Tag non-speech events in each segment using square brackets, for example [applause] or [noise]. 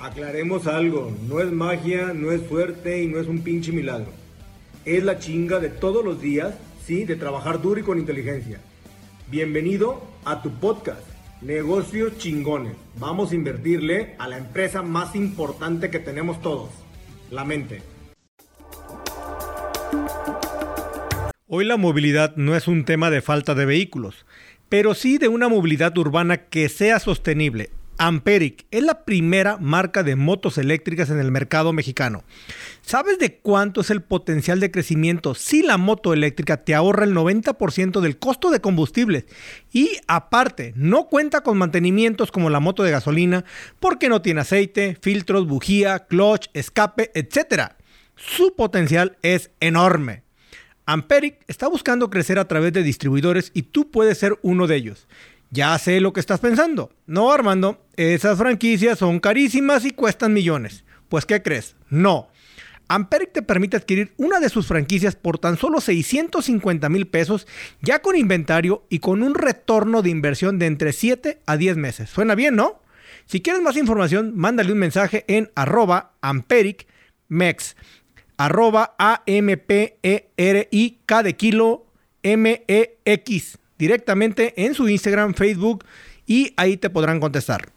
Aclaremos algo, no es magia, no es suerte y no es un pinche milagro. Es la chinga de todos los días, sí, de trabajar duro y con inteligencia. Bienvenido a tu podcast, Negocios Chingones. Vamos a invertirle a la empresa más importante que tenemos todos, la mente. Hoy la movilidad no es un tema de falta de vehículos, pero sí de una movilidad urbana que sea sostenible Amperic es la primera marca de motos eléctricas en el mercado mexicano. ¿Sabes de cuánto es el potencial de crecimiento si la moto eléctrica te ahorra el 90% del costo de combustible? Y aparte, no cuenta con mantenimientos como la moto de gasolina porque no tiene aceite, filtros, bujía, clutch, escape, etc. Su potencial es enorme. Amperic está buscando crecer a través de distribuidores y tú puedes ser uno de ellos. Ya sé lo que estás pensando. No, Armando, esas franquicias son carísimas y cuestan millones. Pues, ¿qué crees? No. Amperic te permite adquirir una de sus franquicias por tan solo 650 mil pesos, ya con inventario y con un retorno de inversión de entre 7 a 10 meses. Suena bien, ¿no? Si quieres más información, mándale un mensaje en arroba ampericmex, arroba A-M-P-E-R-I-K de kilo M-E-X directamente en su Instagram, Facebook y ahí te podrán contestar.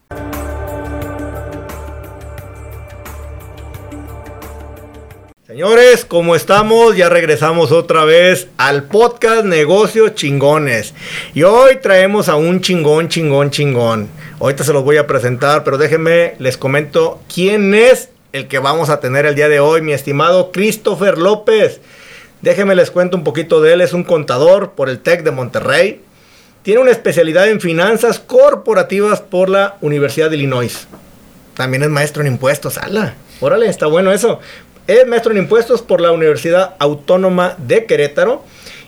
Señores, ¿cómo estamos? Ya regresamos otra vez al podcast Negocios Chingones. Y hoy traemos a un chingón, chingón, chingón. Ahorita se los voy a presentar, pero déjenme, les comento quién es el que vamos a tener el día de hoy, mi estimado Christopher López. Déjenme les cuento un poquito de él. Es un contador por el TEC de Monterrey. Tiene una especialidad en finanzas corporativas por la Universidad de Illinois. También es maestro en impuestos. ¡Hala! Órale, está bueno eso. Es maestro en impuestos por la Universidad Autónoma de Querétaro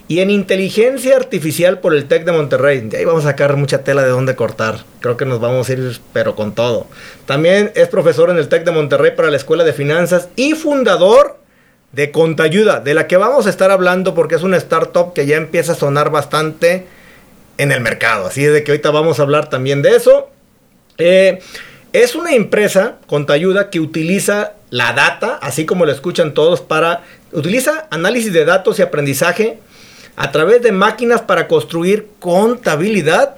y en inteligencia artificial por el TEC de Monterrey. De ahí vamos a sacar mucha tela de dónde cortar. Creo que nos vamos a ir, pero con todo. También es profesor en el TEC de Monterrey para la Escuela de Finanzas y fundador de Contayuda, de la que vamos a estar hablando porque es una startup que ya empieza a sonar bastante en el mercado. Así es de que ahorita vamos a hablar también de eso. Eh, es una empresa, Contayuda, que utiliza la data, así como lo escuchan todos, para... Utiliza análisis de datos y aprendizaje a través de máquinas para construir contabilidad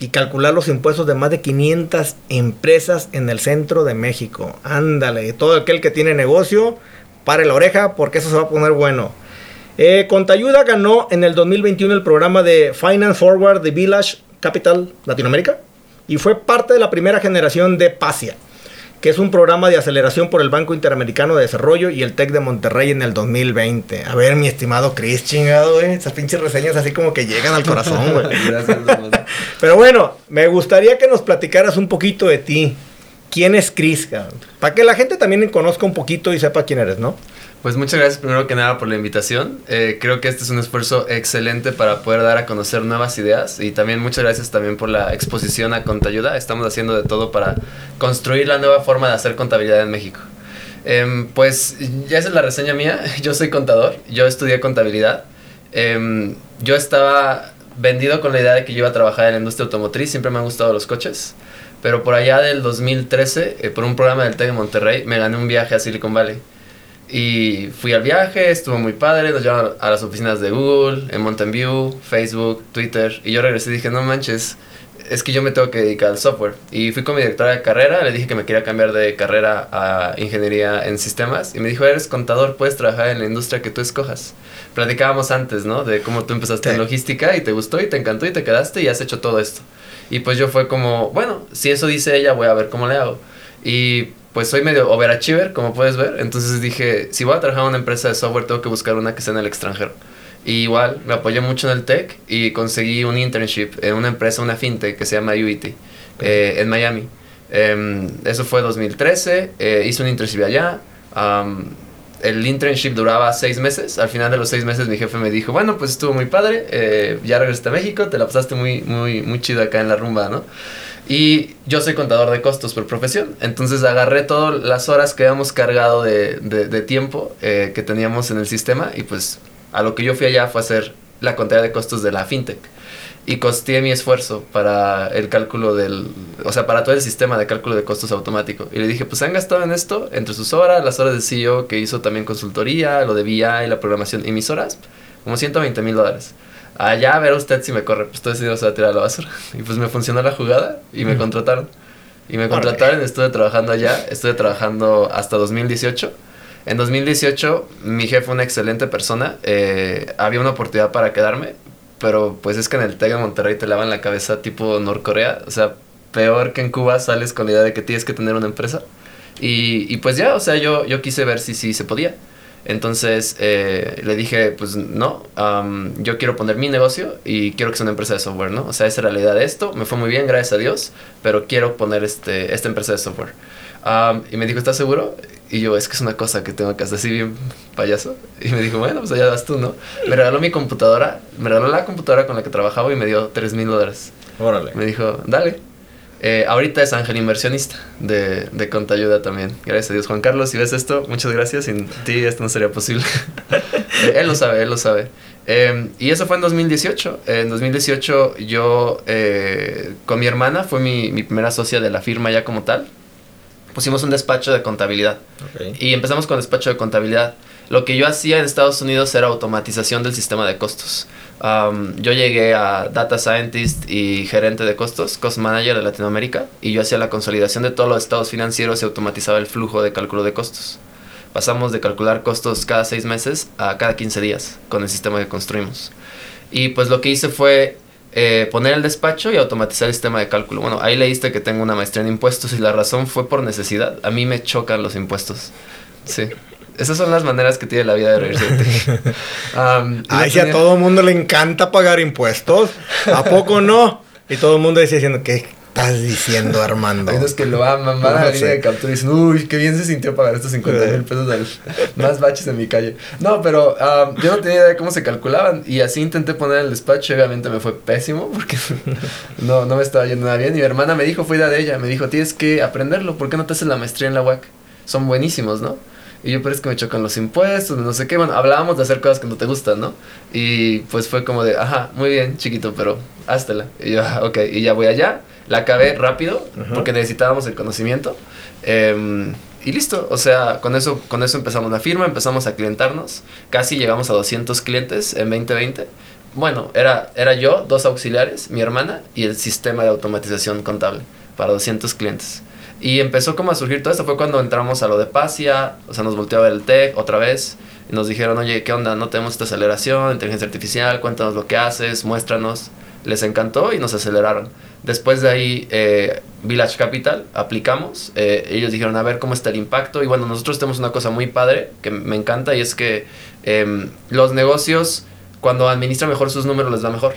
y calcular los impuestos de más de 500 empresas en el centro de México. Ándale, todo aquel que tiene negocio pare la oreja porque eso se va a poner bueno. Eh, Contayuda ganó en el 2021 el programa de Finance Forward de Village Capital Latinoamérica y fue parte de la primera generación de PASIA, que es un programa de aceleración por el Banco Interamericano de Desarrollo y el TEC de Monterrey en el 2020. A ver, mi estimado Chris, chingado, eh, esas pinches reseñas así como que llegan al corazón, güey. [laughs] Pero bueno, me gustaría que nos platicaras un poquito de ti. ¿Quién es Chris? Para que la gente también conozca un poquito y sepa quién eres, ¿no? Pues muchas gracias primero que nada por la invitación. Eh, creo que este es un esfuerzo excelente para poder dar a conocer nuevas ideas y también muchas gracias también por la exposición a Contayuda. Estamos haciendo de todo para construir la nueva forma de hacer contabilidad en México. Em, pues ya esa es la reseña mía. [laughs] Yo soy contador, yo estudié contabilidad. Em, yo estaba vendido con la idea de que yo iba a trabajar en la industria automotriz, siempre me han gustado los coches. Pero por allá del 2013, eh, por un programa del TEC de Monterrey, me gané un viaje a Silicon Valley. Y fui al viaje, estuvo muy padre, nos llevaron a las oficinas de Google, en Mountain View, Facebook, Twitter. Y yo regresé y dije, no manches, es que yo me tengo que dedicar al software. Y fui con mi directora de carrera, le dije que me quería cambiar de carrera a ingeniería en sistemas. Y me dijo, eres contador, puedes trabajar en la industria que tú escojas. Platicábamos antes, ¿no? De cómo tú empezaste en logística y te gustó y te encantó y te quedaste y has hecho todo esto. Y pues yo fue como, bueno, si eso dice ella, voy a ver cómo le hago. Y pues soy medio overachiever, como puedes ver. Entonces dije, si voy a trabajar en una empresa de software, tengo que buscar una que sea en el extranjero. Y igual, me apoyé mucho en el tech y conseguí un internship en una empresa, una fintech que se llama UIT, eh, en Miami. Em, eso fue 2013, eh, hice un internship allá. El internship duraba seis meses. Al final de los seis meses mi jefe me dijo, bueno, pues estuvo muy padre, eh, ya regresaste a México, te la pasaste muy, muy, muy chido acá en la rumba, ¿no? Y yo soy contador de costos por profesión. Entonces agarré todas las horas que habíamos cargado de, de, tiempo eh, que teníamos en el sistema y pues a lo que yo fui allá fue hacer la contabilidad de costos de la fintech. Y costeé mi esfuerzo para el cálculo del, o sea, para todo el sistema de cálculo de costos automático. Y le dije, pues han gastado en esto, entre sus horas, las horas de CEO que hizo también consultoría, lo de VI, la programación y mis horas, como 120 mil dólares. Allá a ver usted si me corre, pues todo ese dinero se va a tirar a la basura. [laughs] Y pues me funcionó la jugada y me contrataron. Y me contrataron, estuve trabajando allá, estuve trabajando hasta 2018. En 2018 mi jefe, una excelente persona, eh, había una oportunidad para quedarme, pero pues es que en el TEC de Monterrey te lavan la cabeza tipo Norcorea, o sea, peor que en Cuba sales con la idea de que tienes que tener una empresa. Y, y pues ya, o sea, yo, yo quise ver si, si se podía. Entonces eh, le dije, pues no, yo quiero poner mi negocio y quiero que sea una empresa de software, ¿no? O sea, esa era la idea de esto, me fue muy bien, gracias a Dios, pero quiero poner este, esta empresa de software. Y me dijo, ¿estás seguro? Y yo, es que es una cosa que tengo que hacer así bien payaso. Y me dijo, bueno, pues allá vas tú, ¿no? Me regaló mi computadora, me regaló la computadora con la que trabajaba y me dio 3 mil dólares. Órale. Me dijo, dale. Eh, ahorita es ángel inversionista de, de Contayuda también. Gracias a Dios. Juan Carlos, si ves esto, muchas gracias. Sin ti esto no sería posible. Eh, [laughs] él lo sabe, él lo sabe. Em, y eso fue en 2018. En 2018 yo eh, con mi hermana, fue mi, mi, primera socia de la firma ya como tal, pusimos un despacho de contabilidad. Y empezamos con despacho de contabilidad. Lo que yo hacía en Estados Unidos era automatización del sistema de costos yo llegué a Data Scientist y gerente de costos, Cost Manager de Latinoamérica, y yo hacía la consolidación de todos los estados financieros y automatizaba el flujo de cálculo de costos. Pasamos de calcular costos cada seis meses a cada 15 días con el sistema que construimos. Y pues lo que hice fue eh, poner el despacho y automatizar el sistema de cálculo. Bueno, ahí leíste que tengo una maestría en impuestos y la razón fue por necesidad. A mí me chocan los impuestos. Sí. Esas son las maneras que tiene la vida de reírse de ti. [laughs] Ay, si a todo el mundo le encanta pagar impuestos, ¿a poco no? Y todo el mundo decía diciendo, ¿qué estás diciendo, Armando? [laughs] Hay unos que lo aman, van a la línea de captura y dicen, uy, qué bien se sintió pagar estos 50 mil pesos más baches en mi calle. No, pero yo no tenía idea de cómo se calculaban y así intenté poner el despacho y obviamente me fue pésimo porque [laughs] no, no me estaba yendo nada bien. Y mi hermana me dijo, fue idea de ella, me dijo, tienes que aprenderlo, ¿por qué no te haces la maestría en la UAC? Son buenísimos, ¿no? Y yo, pero es que me chocan los impuestos, no sé qué. Bueno, hablábamos de hacer cosas que no te gustan, ¿no? Y pues fue como de, ajá, muy bien, chiquito, pero háztela. Y yo, ok, y ya voy allá. La acabé rápido porque necesitábamos el conocimiento. Em, y listo, o sea, con eso, con eso empezamos la firma, empezamos a clientarnos. Casi llegamos a 200 clientes en 2020. Bueno, era, era yo, dos auxiliares, mi hermana y el sistema de automatización contable para 200 clientes. Y empezó como a surgir todo esto. Fue cuando entramos a lo de Pasia, o sea, nos volteó a ver el TEC otra vez. Y nos dijeron, oye, ¿qué onda? No tenemos esta aceleración, inteligencia artificial, cuéntanos lo que haces, muéstranos. Les encantó y nos aceleraron. Después de ahí, eh, Village Capital, aplicamos. Eh, ellos dijeron, a ver cómo está el impacto. Y bueno, nosotros tenemos una cosa muy padre que me encanta y es que em, los negocios, cuando administran mejor sus números, les da mejor.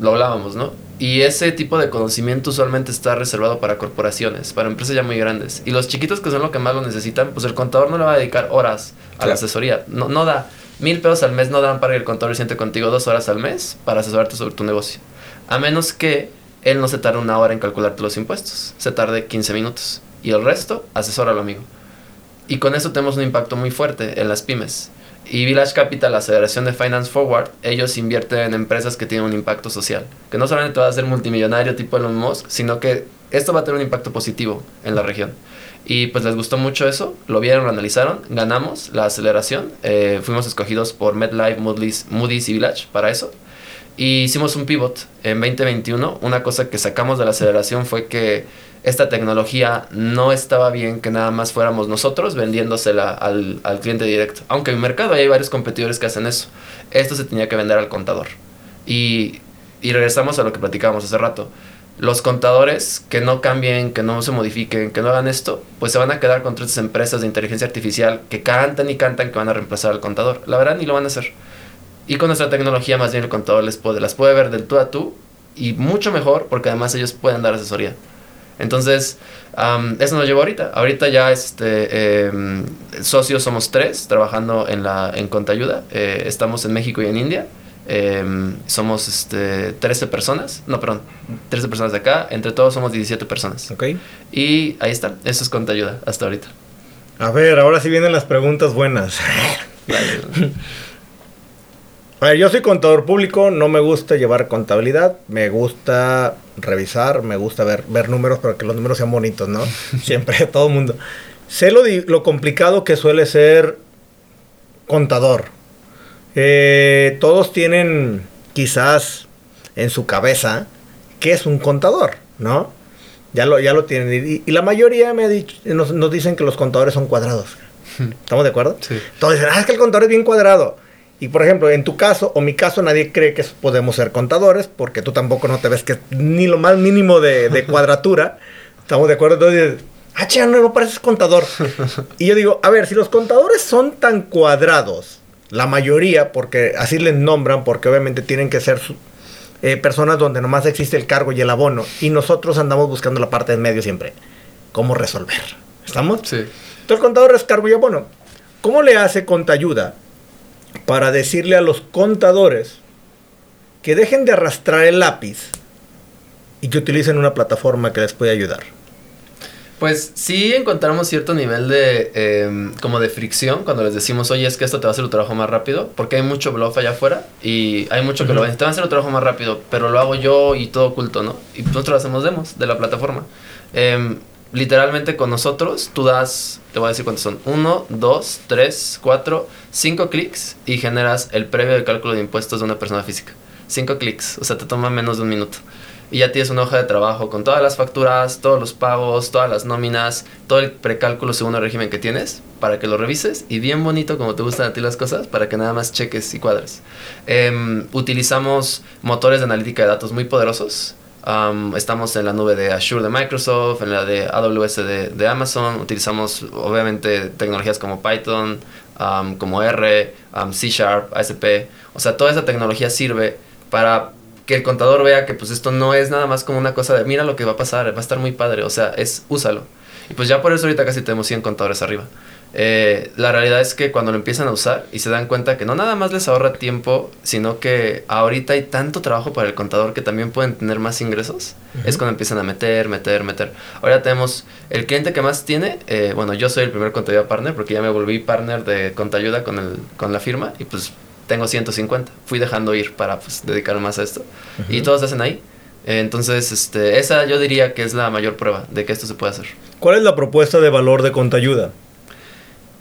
Lo hablábamos, ¿no? Y ese tipo de conocimiento usualmente está reservado para corporaciones, para empresas ya muy grandes. Y los chiquitos que son lo que más lo necesitan, pues el contador no le va a dedicar horas a la asesoría. No, no da. Mil pesos al mes no dan para que el contador siente contigo dos horas al mes para asesorarte sobre tu negocio. A menos que él no se tarde una hora en calcularte los impuestos. Se tarde 15 minutos. Y el resto, asesóralo, amigo. Y con eso tenemos un impacto muy fuerte en las pymes. Y Village Capital, la aceleración de Finance Forward, ellos invierten en empresas que tienen un impacto social. Que no solamente te va a hacer multimillonario tipo Elon Musk, sino que esto va a tener un impacto positivo en la región. Y pues les gustó mucho eso, lo vieron, lo analizaron, ganamos la aceleración, eh, fuimos escogidos por MedLife, Moody's, Moody's y Village para eso. Y hicimos un pivot en 2021. Una cosa que sacamos de la aceleración fue que esta tecnología no estaba bien que nada más fuéramos nosotros vendiéndosela al, al cliente directo. Aunque en el mercado hay varios competidores que hacen eso. Esto se tenía que vender al contador. Y, y regresamos a lo que platicábamos hace rato. Los contadores que no cambien, que no se modifiquen, que no hagan esto, pues se van a quedar contra estas empresas de inteligencia artificial que cantan y cantan que van a reemplazar al contador. La verdad ni lo van a hacer. Y con nuestra tecnología más bien el contador les puede, las puede ver del tú a tú y mucho mejor porque además ellos pueden dar asesoría. Entonces, eso nos llevó ahorita. Ahorita ya este, em, socios somos tres trabajando en, la, en Contayuda. Eh, estamos en México y en India. Em, somos este, 13 personas. No, perdón, 13 personas de acá. Entre todos somos 17 personas. Ok. Y ahí está. Eso es Contayuda hasta ahorita. A ver, ahora sí vienen las preguntas buenas. [laughs] [laughs] A ver, yo soy contador público, no me gusta llevar contabilidad, me gusta revisar, me gusta ver, ver números, pero que los números sean bonitos, ¿no? [laughs] Siempre, [laughs] todo el mundo. Sé lo, lo complicado que suele ser contador. Eh, todos tienen quizás en su cabeza qué es un contador, ¿no? Ya lo, ya lo tienen. Y, y la mayoría me ha dicho, nos, nos dicen que los contadores son cuadrados. ¿Estamos de acuerdo? Sí. Todos dicen, ah, es que el contador es bien cuadrado. Y por ejemplo, en tu caso o mi caso, nadie cree que podemos ser contadores, porque tú tampoco no te ves que ni lo más mínimo de, de [laughs] cuadratura. ¿Estamos de acuerdo? Entonces ah, che, no, no pareces contador. [laughs] y yo digo, a ver, si los contadores son tan cuadrados, la mayoría, porque así les nombran, porque obviamente tienen que ser su- eh, personas donde nomás existe el cargo y el abono, y nosotros andamos buscando la parte del medio siempre. ¿Cómo resolver? ¿Estamos? Sí. Entonces el contador es cargo y abono. ¿Cómo le hace Contayuda para decirle a los contadores que dejen de arrastrar el lápiz y que utilicen una plataforma que les puede ayudar? Pues sí encontramos cierto nivel de em, como de fricción cuando les decimos, oye, es que esto te va a hacer tu trabajo más rápido, porque hay mucho bluff allá afuera y hay mucho que lo ven, te va a hacer tu trabajo más rápido, pero lo hago yo y todo oculto, ¿no? Y nosotros hacemos demos de la plataforma. Em, literalmente con nosotros tú das, te voy a decir cuántos son, uno, dos, tres, cuatro, cinco clics y generas el previo de cálculo de impuestos de una persona física. Cinco clics, o sea, te toma menos de un minuto y ya tienes una hoja de trabajo con todas las facturas, todos los pagos, todas las nóminas, todo el precálculo según el régimen que tienes para que lo revises y bien bonito como te gustan a ti las cosas para que nada más cheques y cuadres. Em, utilizamos motores de analítica de datos muy poderosos. Am, estamos en la nube de Azure de Microsoft, en la de AWS de, de Amazon. Utilizamos obviamente tecnologías como Python, am, como R, am, C Sharp, ASP. O sea, toda esa tecnología sirve para que el contador vea que pues esto no es nada más como una cosa de mira lo que va a pasar, va a estar muy padre, o sea, es úsalo. Y pues ya por eso ahorita casi tenemos 100 contadores arriba. Eh, la realidad es que cuando lo empiezan a usar y se dan cuenta que no nada más les ahorra tiempo, sino que ahorita hay tanto trabajo para el contador que también pueden tener más ingresos, es cuando empiezan a meter, meter, meter. Ahora tenemos el cliente que más tiene, eh, bueno, yo soy el primer contabilidad partner porque ya me volví partner de Contayuda con, el, con la firma y pues tengo 150. Fui dejando ir para pues, dedicar más a esto. Y todos hacen ahí. Eh, Entonces, este, esa yo diría que es la mayor prueba de que esto se puede hacer. ¿Cuál es la propuesta de valor de Contayuda?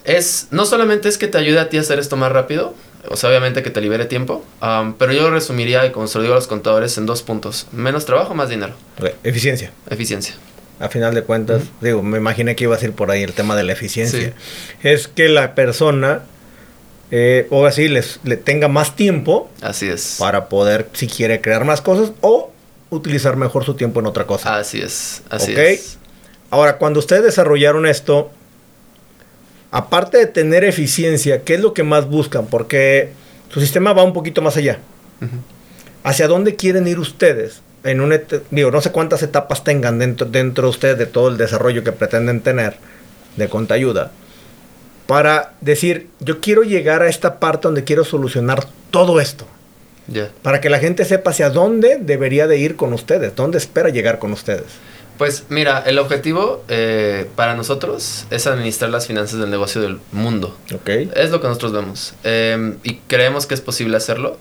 Es, no solamente es que te ayude a ti a hacer esto más rápido, o sea, obviamente que te libere tiempo, am, pero yo lo resumiría, y como se lo digo a los contadores, en dos puntos. Menos trabajo, más dinero. Eficiencia. Eficiencia. A final de cuentas, digo, me imaginé que ibas a ir por ahí el tema de la eficiencia. Es que la persona, eh, o así, les, le tenga más tiempo Así es. para poder, si quiere, crear más cosas o utilizar mejor su tiempo en otra cosa. Así es. Así es. Ahora, cuando ustedes desarrollaron esto, aparte de tener eficiencia, ¿qué es lo que más buscan? Porque su sistema va un poquito más allá. ¿Hacia dónde quieren ir ustedes? En un et- digo, no sé cuántas etapas tengan dentro, dentro de ustedes de todo el desarrollo que pretenden tener de Contayuda. Para decir, yo quiero llegar a esta parte donde quiero solucionar todo esto. Para que la gente sepa hacia dónde debería de ir con ustedes, dónde espera llegar con ustedes. Pues mira, el objetivo eh, para nosotros es administrar las finanzas del negocio del mundo. ¿Ok? Es lo que nosotros vemos. Eh, y creemos que es posible hacerlo.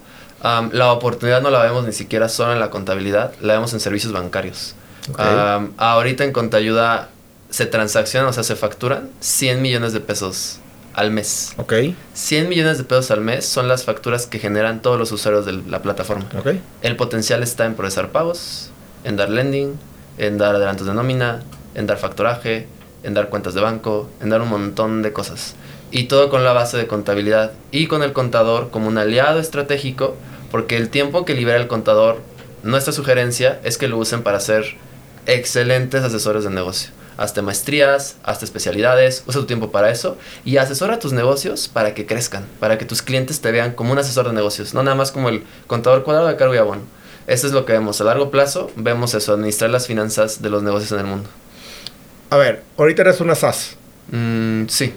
La oportunidad no la vemos ni siquiera solo en la contabilidad, la vemos en servicios bancarios. Ok. Am, ahorita en Contayuda se transaccionan, o sea, se facturan 100 millones de pesos al mes. ¿Ok? 100 millones de pesos al mes son las facturas que generan todos los usuarios de la plataforma. ¿Ok? El potencial está en procesar pagos, en dar lending, en dar adelantos de nómina, en dar factoraje, en dar cuentas de banco, en dar un montón de cosas. Y todo con la base de contabilidad y con el contador como un aliado estratégico, porque el tiempo que libera el contador, nuestra sugerencia es que lo usen para ser excelentes asesores de negocio. Hazte maestrías, hazte especialidades, usa tu tiempo para eso y asesora tus negocios para que crezcan, para que tus clientes te vean como un asesor de negocios, no nada más como el contador cuadrado de cargo y abono. Eso es lo que vemos. A largo plazo vemos eso, administrar las finanzas de los negocios en el mundo. A ver, ahorita eres una SaaS, Mm, sí.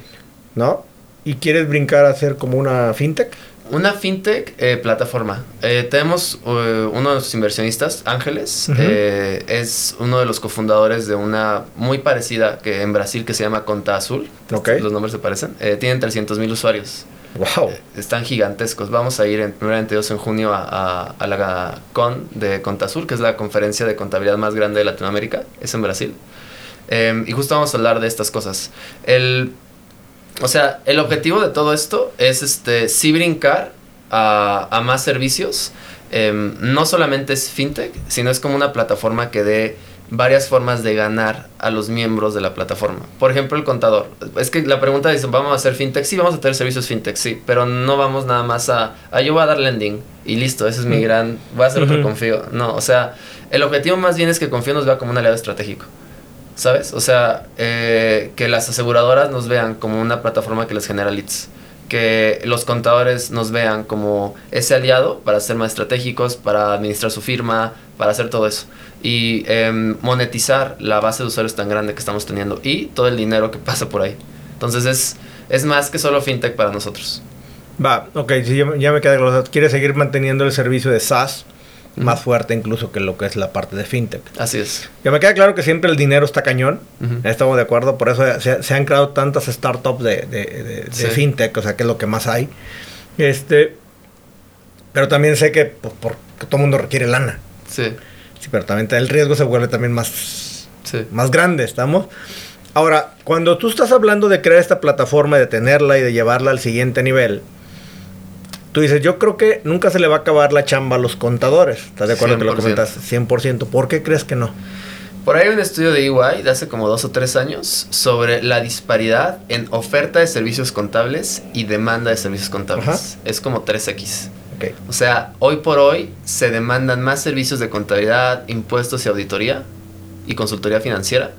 ¿no? ¿Y quieres brincar a ser como una fintech? Una fintech eh, plataforma. Eh, tenemos eh, uno de nuestros inversionistas, Ángeles, eh, es uno de los cofundadores de una muy parecida que en Brasil que se llama Conta Azul. Ok. Los nombres se parecen. Eh, tienen 300 mil usuarios. Wow. Están gigantescos. Vamos a ir en primeramente en junio a, la CON de Contasur, que es la conferencia de contabilidad más grande de Latinoamérica. Es en Brasil. Em, y justo vamos a hablar de estas cosas. El, o sea, el objetivo de todo esto es este, sí brincar a, a más servicios. Em, no solamente es fintech, sino es como una plataforma que dé varias formas de ganar a los miembros de la plataforma. Por ejemplo, el contador. Es que la pregunta dice, ¿vamos a hacer fintech? Sí, vamos a tener servicios fintech, sí, pero no vamos nada más a, a yo voy a dar lending y listo, ese es mi gran, voy a hacer otro confío. No, o sea, el objetivo más bien es que confío nos vea como un aliado estratégico. ¿Sabes? O sea, eh, que las aseguradoras nos vean como una plataforma que les genera leads que los contadores nos vean como ese aliado para ser más estratégicos, para administrar su firma, para hacer todo eso. Y em, monetizar la base de usuarios tan grande que estamos teniendo y todo el dinero que pasa por ahí. Entonces es, es más que solo fintech para nosotros. Va, ok, sí, ya, me queda claro. Quiere seguir manteniendo el servicio de SaaS más fuerte incluso que lo que es la parte de fintech. Así es. Ya me queda claro que siempre el dinero está cañón, estamos de acuerdo, por eso se, han creado tantas startups de, de, fintech, o sea, que es lo que más hay. Este, pero también sé que, pues, todo el mundo requiere lana. Sí. Sí, pero también el riesgo se vuelve también más, más grande, ¿estamos? Ahora, cuando tú estás hablando de crear esta plataforma, de tenerla y de llevarla al siguiente nivel, Tú dices, yo creo que nunca se le va a acabar la chamba a los contadores. ¿Estás de acuerdo que lo comentas? 100%. ¿Por qué crees que no? Por ahí hay un estudio de EY de hace como dos o tres años sobre la disparidad en oferta de servicios contables y demanda de servicios contables. Es como 3X. Okay. O sea, hoy por hoy se demandan más servicios de contabilidad, impuestos y auditoría y consultoría financiera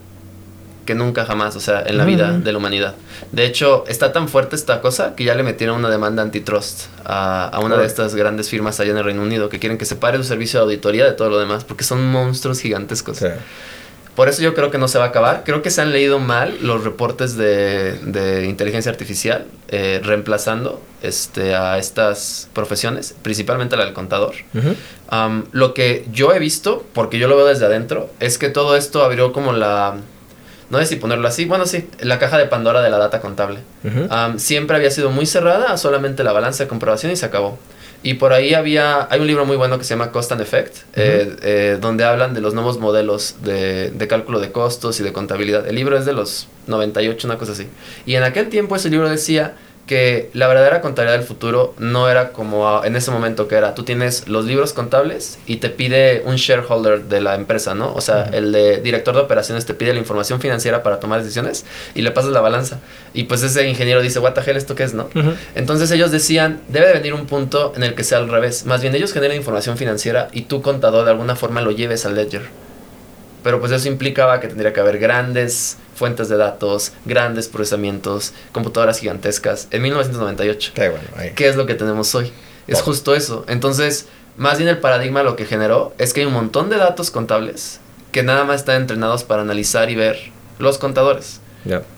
que nunca jamás, o sea, en la vida de la humanidad. De hecho, está tan fuerte esta cosa que ya le metieron una demanda antitrust a, a una de estas grandes firmas allá en el Reino Unido que quieren que se pare su servicio de auditoría de todo lo demás, porque son monstruos gigantescos. Por eso yo creo que no se va a acabar. Creo que se han leído mal los reportes de, de inteligencia artificial eh, reemplazando este, a estas profesiones, principalmente la del contador. lo que yo he visto, porque yo lo veo desde adentro, es que todo esto abrió como la no sé si ponerlo así, bueno, sí, la caja de Pandora de la data contable. siempre había sido muy cerrada solamente la balanza de comprobación y se acabó. Y por ahí había, hay un libro muy bueno que se llama Cost and Effect, eh, eh, donde hablan de los nuevos modelos de, de, cálculo de costos y de contabilidad. El libro es de los 98, una cosa así. Y en aquel tiempo ese libro decía que la verdadera contabilidad del futuro no era como en ese momento que era, tú tienes los libros contables y te pide un shareholder de la empresa, ¿no? O sea, el de director de operaciones te pide la información financiera para tomar decisiones y le pasas la balanza. Y pues ese ingeniero dice, what the hell, ¿esto qué es, no? Entonces ellos decían, debe de venir un punto en el que sea al revés. Más bien ellos generan información financiera y tú contador de alguna forma lo lleves al ledger. Pero pues eso implicaba que tendría que haber grandes fuentes de datos, grandes procesamientos, computadoras gigantescas, en 1998. Qué, bueno, ¿Qué es lo que tenemos hoy? Es justo eso. Entonces, más bien el paradigma lo que generó es que hay un montón de datos contables que nada más están entrenados para analizar y ver los contadores.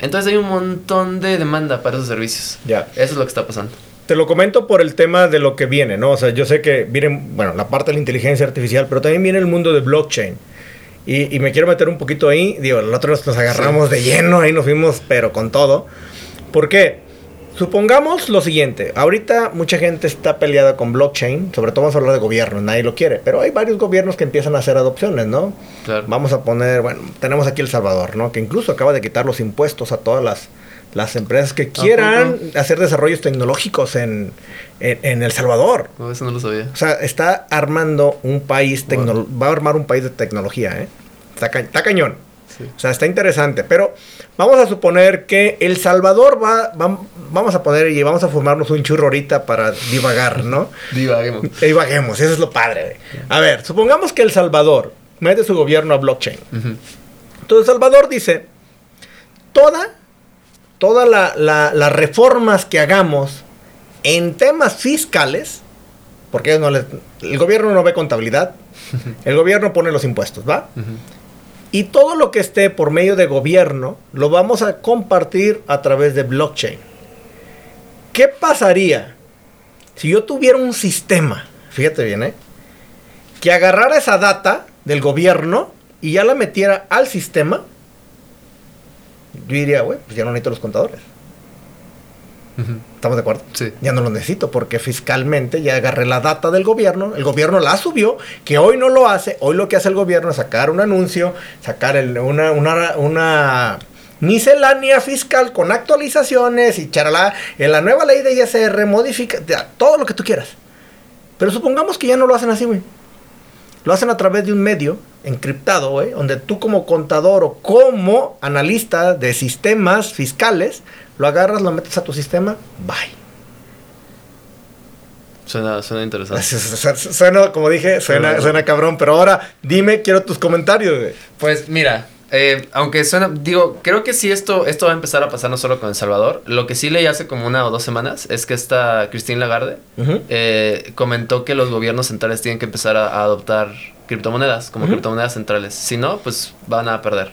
Entonces hay un montón de demanda para esos servicios. Ya. Eso es lo que está pasando. Te lo comento por el tema de lo que viene, ¿no? O sea, yo sé que viene, bueno, la parte de la inteligencia artificial, pero también viene el mundo de blockchain. Y, me quiero meter un poquito ahí. Digo, el otro nos agarramos de lleno, ahí nos fuimos, pero con todo. ¿Por qué? Supongamos lo siguiente, ahorita mucha gente está peleada con blockchain, sobre todo vamos a hablar de gobierno, nadie lo quiere, pero hay varios gobiernos que empiezan a hacer adopciones, ¿no? Claro. Vamos a poner, bueno, tenemos aquí El Salvador, ¿no? Que incluso acaba de quitar los impuestos a todas las, las empresas que quieran hacer desarrollos tecnológicos en, en, El Salvador. No, eso no lo sabía. O sea, está armando un país, va a armar un país de tecnología, ¿eh? Está, cañón. O sea, está interesante. Pero vamos a suponer que El Salvador va, vamos a poner y vamos a formarnos un churro ahorita para divagar, ¿no? [laughs] Divaguemos. Divaguemos, eso es lo padre. A ver, supongamos que El Salvador mete su gobierno a blockchain. Entonces, El Salvador dice, toda, todas las reformas que hagamos en temas fiscales, porque no el gobierno no ve contabilidad, [laughs] el gobierno pone los impuestos, ¿va? Y todo lo que esté por medio de gobierno lo vamos a compartir a través de blockchain. ¿Qué pasaría si yo tuviera un sistema, fíjate bien, ¿eh? que agarrara esa data del gobierno y ya la metiera al sistema? Yo diría, güey, pues ya no necesito los contadores. ¿Estamos de acuerdo? Sí. Ya no lo necesito porque fiscalmente ya agarré la data del gobierno, el gobierno la subió, que hoy no lo hace, hoy lo que hace el gobierno es sacar un anuncio, sacar el- una, una, una miscelánea fiscal con actualizaciones y charalá, en la nueva ley de ISR modifica todo lo que tú quieras. Pero supongamos que ya no lo hacen así, güey. Lo hacen a través de un medio encriptado, güey, donde tú como contador o como analista de sistemas fiscales, lo agarras, lo metes a tu sistema, bye. Suena, suena interesante. Su- [laughs] su- su- Suena, como dije, suena, Suena- suena cabrón, pero ahora dime, quiero tus comentarios, güey. Pues mira, eh, aunque suena, digo, creo que sí esto, esto va a empezar a pasar no solo con El Salvador. Lo que sí leí hace como una o dos semanas es que esta Christine Lagarde eh, comentó que los gobiernos centrales tienen que empezar a, a adoptar criptomonedas como criptomonedas centrales. Si no, pues van a perder.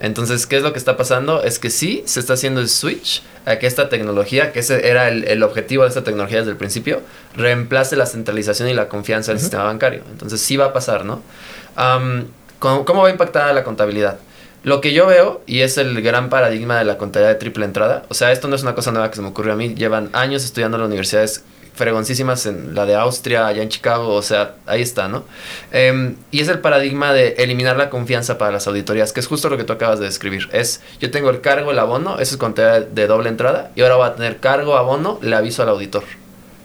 Entonces, ¿qué es lo que está pasando? Es que sí, se está haciendo el switch a que esta tecnología, que ese era el, el objetivo de esta tecnología desde el principio, reemplace la centralización y la confianza del sistema bancario. Entonces, sí va a pasar, ¿no? ¿cómo, cómo va a impactar la contabilidad? Lo que yo veo, y es el gran paradigma de la contabilidad de triple entrada, o sea, esto no es una cosa nueva que se me ocurrió a mí, llevan años estudiando en las universidades fregoncísimas en la de Austria, allá en Chicago, o sea, ahí está, ¿no? Em, y es el paradigma de eliminar la confianza para las auditorías, que es justo lo que tú acabas de describir. Es, yo tengo el cargo, el abono, eso es contabilidad de doble entrada, y ahora voy a tener cargo, abono, le aviso al auditor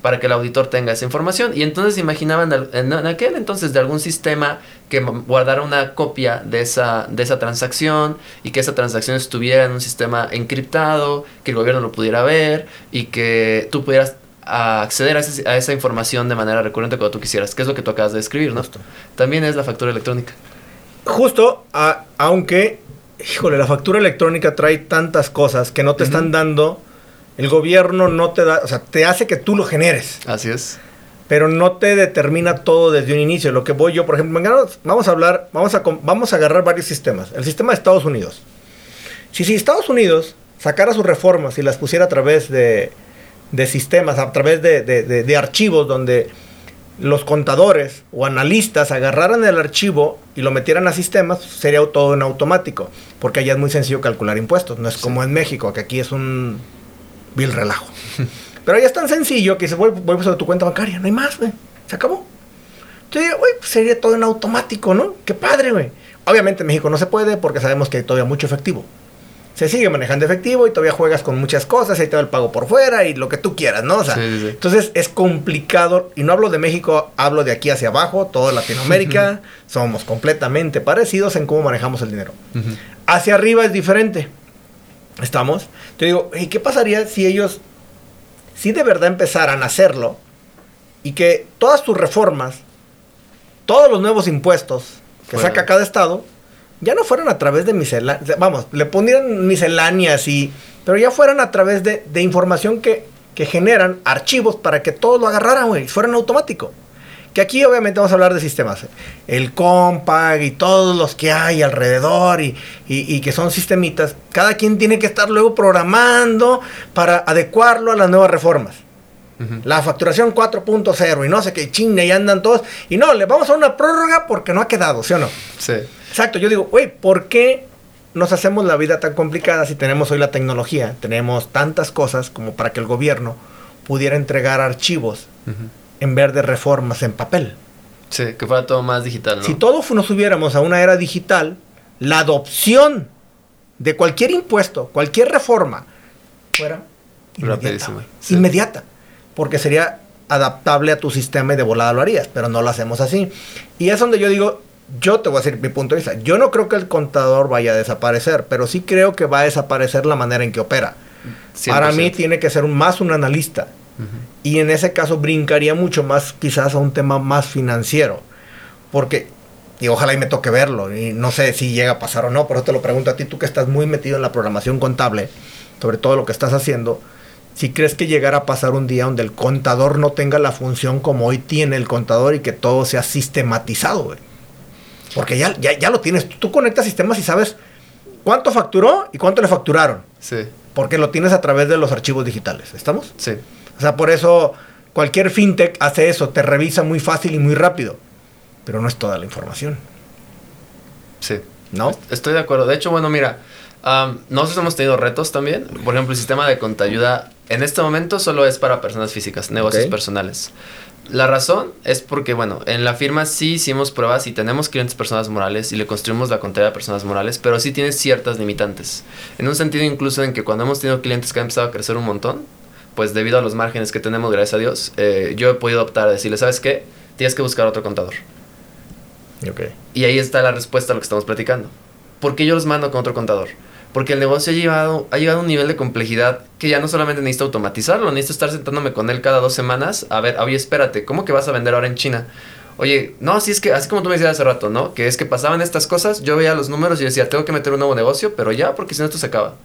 para que el auditor tenga esa información. Y entonces imaginaban en, aquel entonces de algún sistema que guardara una copia de esa, de esa transacción y que esa transacción estuviera en un sistema encriptado, que el gobierno lo pudiera ver y que tú pudieras a acceder a, ese- a esa información de manera recurrente cuando tú quisieras, que es lo que tú acabas de describir, ¿no? Justo. También es la factura electrónica. Justo, a- aunque, híjole, la factura electrónica trae tantas cosas que no te están dando, el gobierno no te da, o sea, te hace que tú lo generes. Así es. pero no te determina todo desde un inicio. Lo que voy yo, por ejemplo, vamos a hablar, vamos a, vamos a agarrar varios sistemas. El sistema de Estados Unidos. Si, si Estados Unidos sacara sus reformas y las pusiera a través de, de sistemas, a través de, de- de- de archivos donde los contadores o analistas agarraran el archivo y lo metieran a sistemas, sería todo en automático. Porque allá es muy sencillo calcular impuestos. No es como en México, que aquí es un vil relajo. Pero ya es tan sencillo que dices, voy, voy sobre tu cuenta bancaria, no hay más, güey. Se acabó. Entonces, güey, pues sería todo en automático, ¿no? Qué padre, güey. Obviamente en México no se puede porque sabemos que hay todavía mucho efectivo. Se sigue manejando efectivo y todavía juegas con muchas cosas, ahí te va el pago por fuera y lo que tú quieras, ¿no? O sea, Sí, sí, sí. entonces es complicado, y no hablo de México, hablo de aquí hacia abajo, toda Latinoamérica, somos completamente parecidos en cómo manejamos el dinero. Hacia arriba es diferente. ¿Estamos? Te digo, ¿y qué pasaría si ellos, si de verdad empezaran a hacerlo y que todas tus reformas, todos los nuevos impuestos que saca cada estado, ya no fueran a través de misceláneas, vamos, le pondrían misceláneas y, pero ya fueran a través de, de información que, que generan archivos para que todos lo agarraran, güey, fueran automático. Que aquí obviamente vamos a hablar de sistemas. ¿eh? El Compag y todos los que hay alrededor y, y- y que son sistemitas. Cada quien tiene que estar luego programando para adecuarlo a las nuevas reformas. La facturación 4.0 y no sé qué chinga y andan todos. Y no, le vamos a una prórroga porque no ha quedado, ¿sí o no? Sí. Exacto, yo digo, güey, ¿por qué nos hacemos la vida tan complicada si tenemos hoy la tecnología? Tenemos tantas cosas como para que el gobierno pudiera entregar archivos Ujú. En vez de reformas en papel. Sí, que fuera todo más digital, ¿no? Si todos nos subiéramos a una era digital, la adopción de cualquier impuesto, cualquier reforma, fuera inmediata. Sí. Inmediata. Porque sería adaptable a tu sistema y de volada lo harías, pero no lo hacemos así. Y es donde yo digo, yo te voy a decir mi punto de vista. Yo no creo que el contador vaya a desaparecer, pero sí creo que va a desaparecer la manera en que opera. Para mí 100%. tiene que ser un- más un analista. Y en ese caso brincaría mucho más quizás a un tema más financiero. Porque, y ojalá y me toque verlo, y no sé si llega a pasar o no, por eso te lo pregunto a ti, tú que estás muy metido en la programación contable, sobre todo lo que estás haciendo, si crees que llegara a pasar un día donde el contador no tenga la función como hoy tiene el contador y que todo sea sistematizado, güey. Porque ya, ya, ya lo tienes, tú, tú conectas sistemas y sabes cuánto facturó y cuánto le facturaron, Sí, porque lo tienes a través de los archivos digitales, ¿estamos? sí. O sea, por eso cualquier fintech hace eso, te revisa muy fácil y muy rápido. Pero no es toda la información, Sí. ¿no? Est- Estoy de acuerdo. De hecho, bueno, mira, nosotros hemos tenido retos también. Por ejemplo, el sistema de contayuda En este momento solo es para personas físicas, negocios personales. La razón es porque, bueno, en la firma sí hicimos pruebas y tenemos clientes personas morales y le construimos la contabilidad a personas morales, pero sí tiene ciertas limitantes. En un sentido incluso en que cuando hemos tenido clientes que han empezado a crecer un montón, pues debido a los márgenes que tenemos, gracias a Dios, eh, yo he podido optar a decirle, ¿sabes qué? Tienes que buscar otro contador. Ok. Y ahí está la respuesta a lo que estamos platicando. ¿Por qué yo los mando con otro contador? Porque el negocio ha llegado, ha llegado a un nivel de complejidad que ya no solamente necesito automatizarlo, necesito estar sentándome con él cada dos semanas. A ver, oye, espérate, ¿cómo que vas a vender ahora en China? Oye, no, así es que, así como tú me decías hace rato, ¿no? Que es que pasaban estas cosas, yo veía los números y decía, tengo que meter un nuevo negocio, pero ya, porque si no esto se acaba.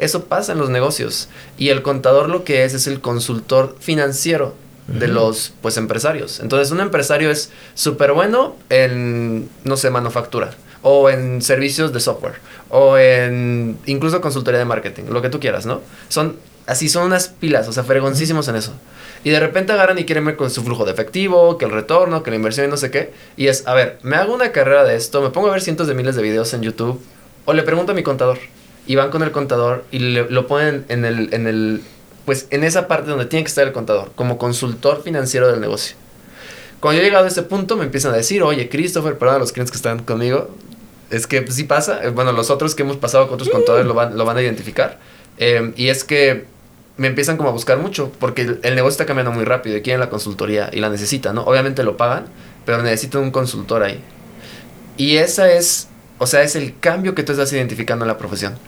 Eso pasa en los negocios. Y el contador lo que es es el consultor financiero de los pues empresarios. Entonces, un empresario es súper bueno en, no sé, manufactura, o en servicios de software, o en incluso consultoría de marketing, lo que tú quieras, ¿no? Son así, son unas pilas, o sea, fregoncísimos en eso. Y de repente agarran y quieren ver con su flujo de efectivo, que el retorno, que la inversión y no sé qué. Y es, a ver, me hago una carrera de esto, me pongo a ver cientos de miles de videos en YouTube, o le pregunto a mi contador. Y van con el contador y le- lo ponen en el, en el, pues en esa parte donde tiene que estar el contador, como consultor financiero del negocio. Cuando yo he llegado a ese punto, me empiezan a decir, oye, Christopher, perdón a los clientes que están conmigo, es que pues, sí pasa, eh, bueno, los otros que hemos pasado con otros contadores lo van, lo van a identificar, eh, y es que me empiezan como a buscar mucho, porque el, el negocio está cambiando muy rápido y quieren la consultoría y la necesitan, ¿no? Obviamente lo pagan, pero necesitan un consultor ahí. Y esa es, o sea, es el cambio que tú estás identificando en la profesión.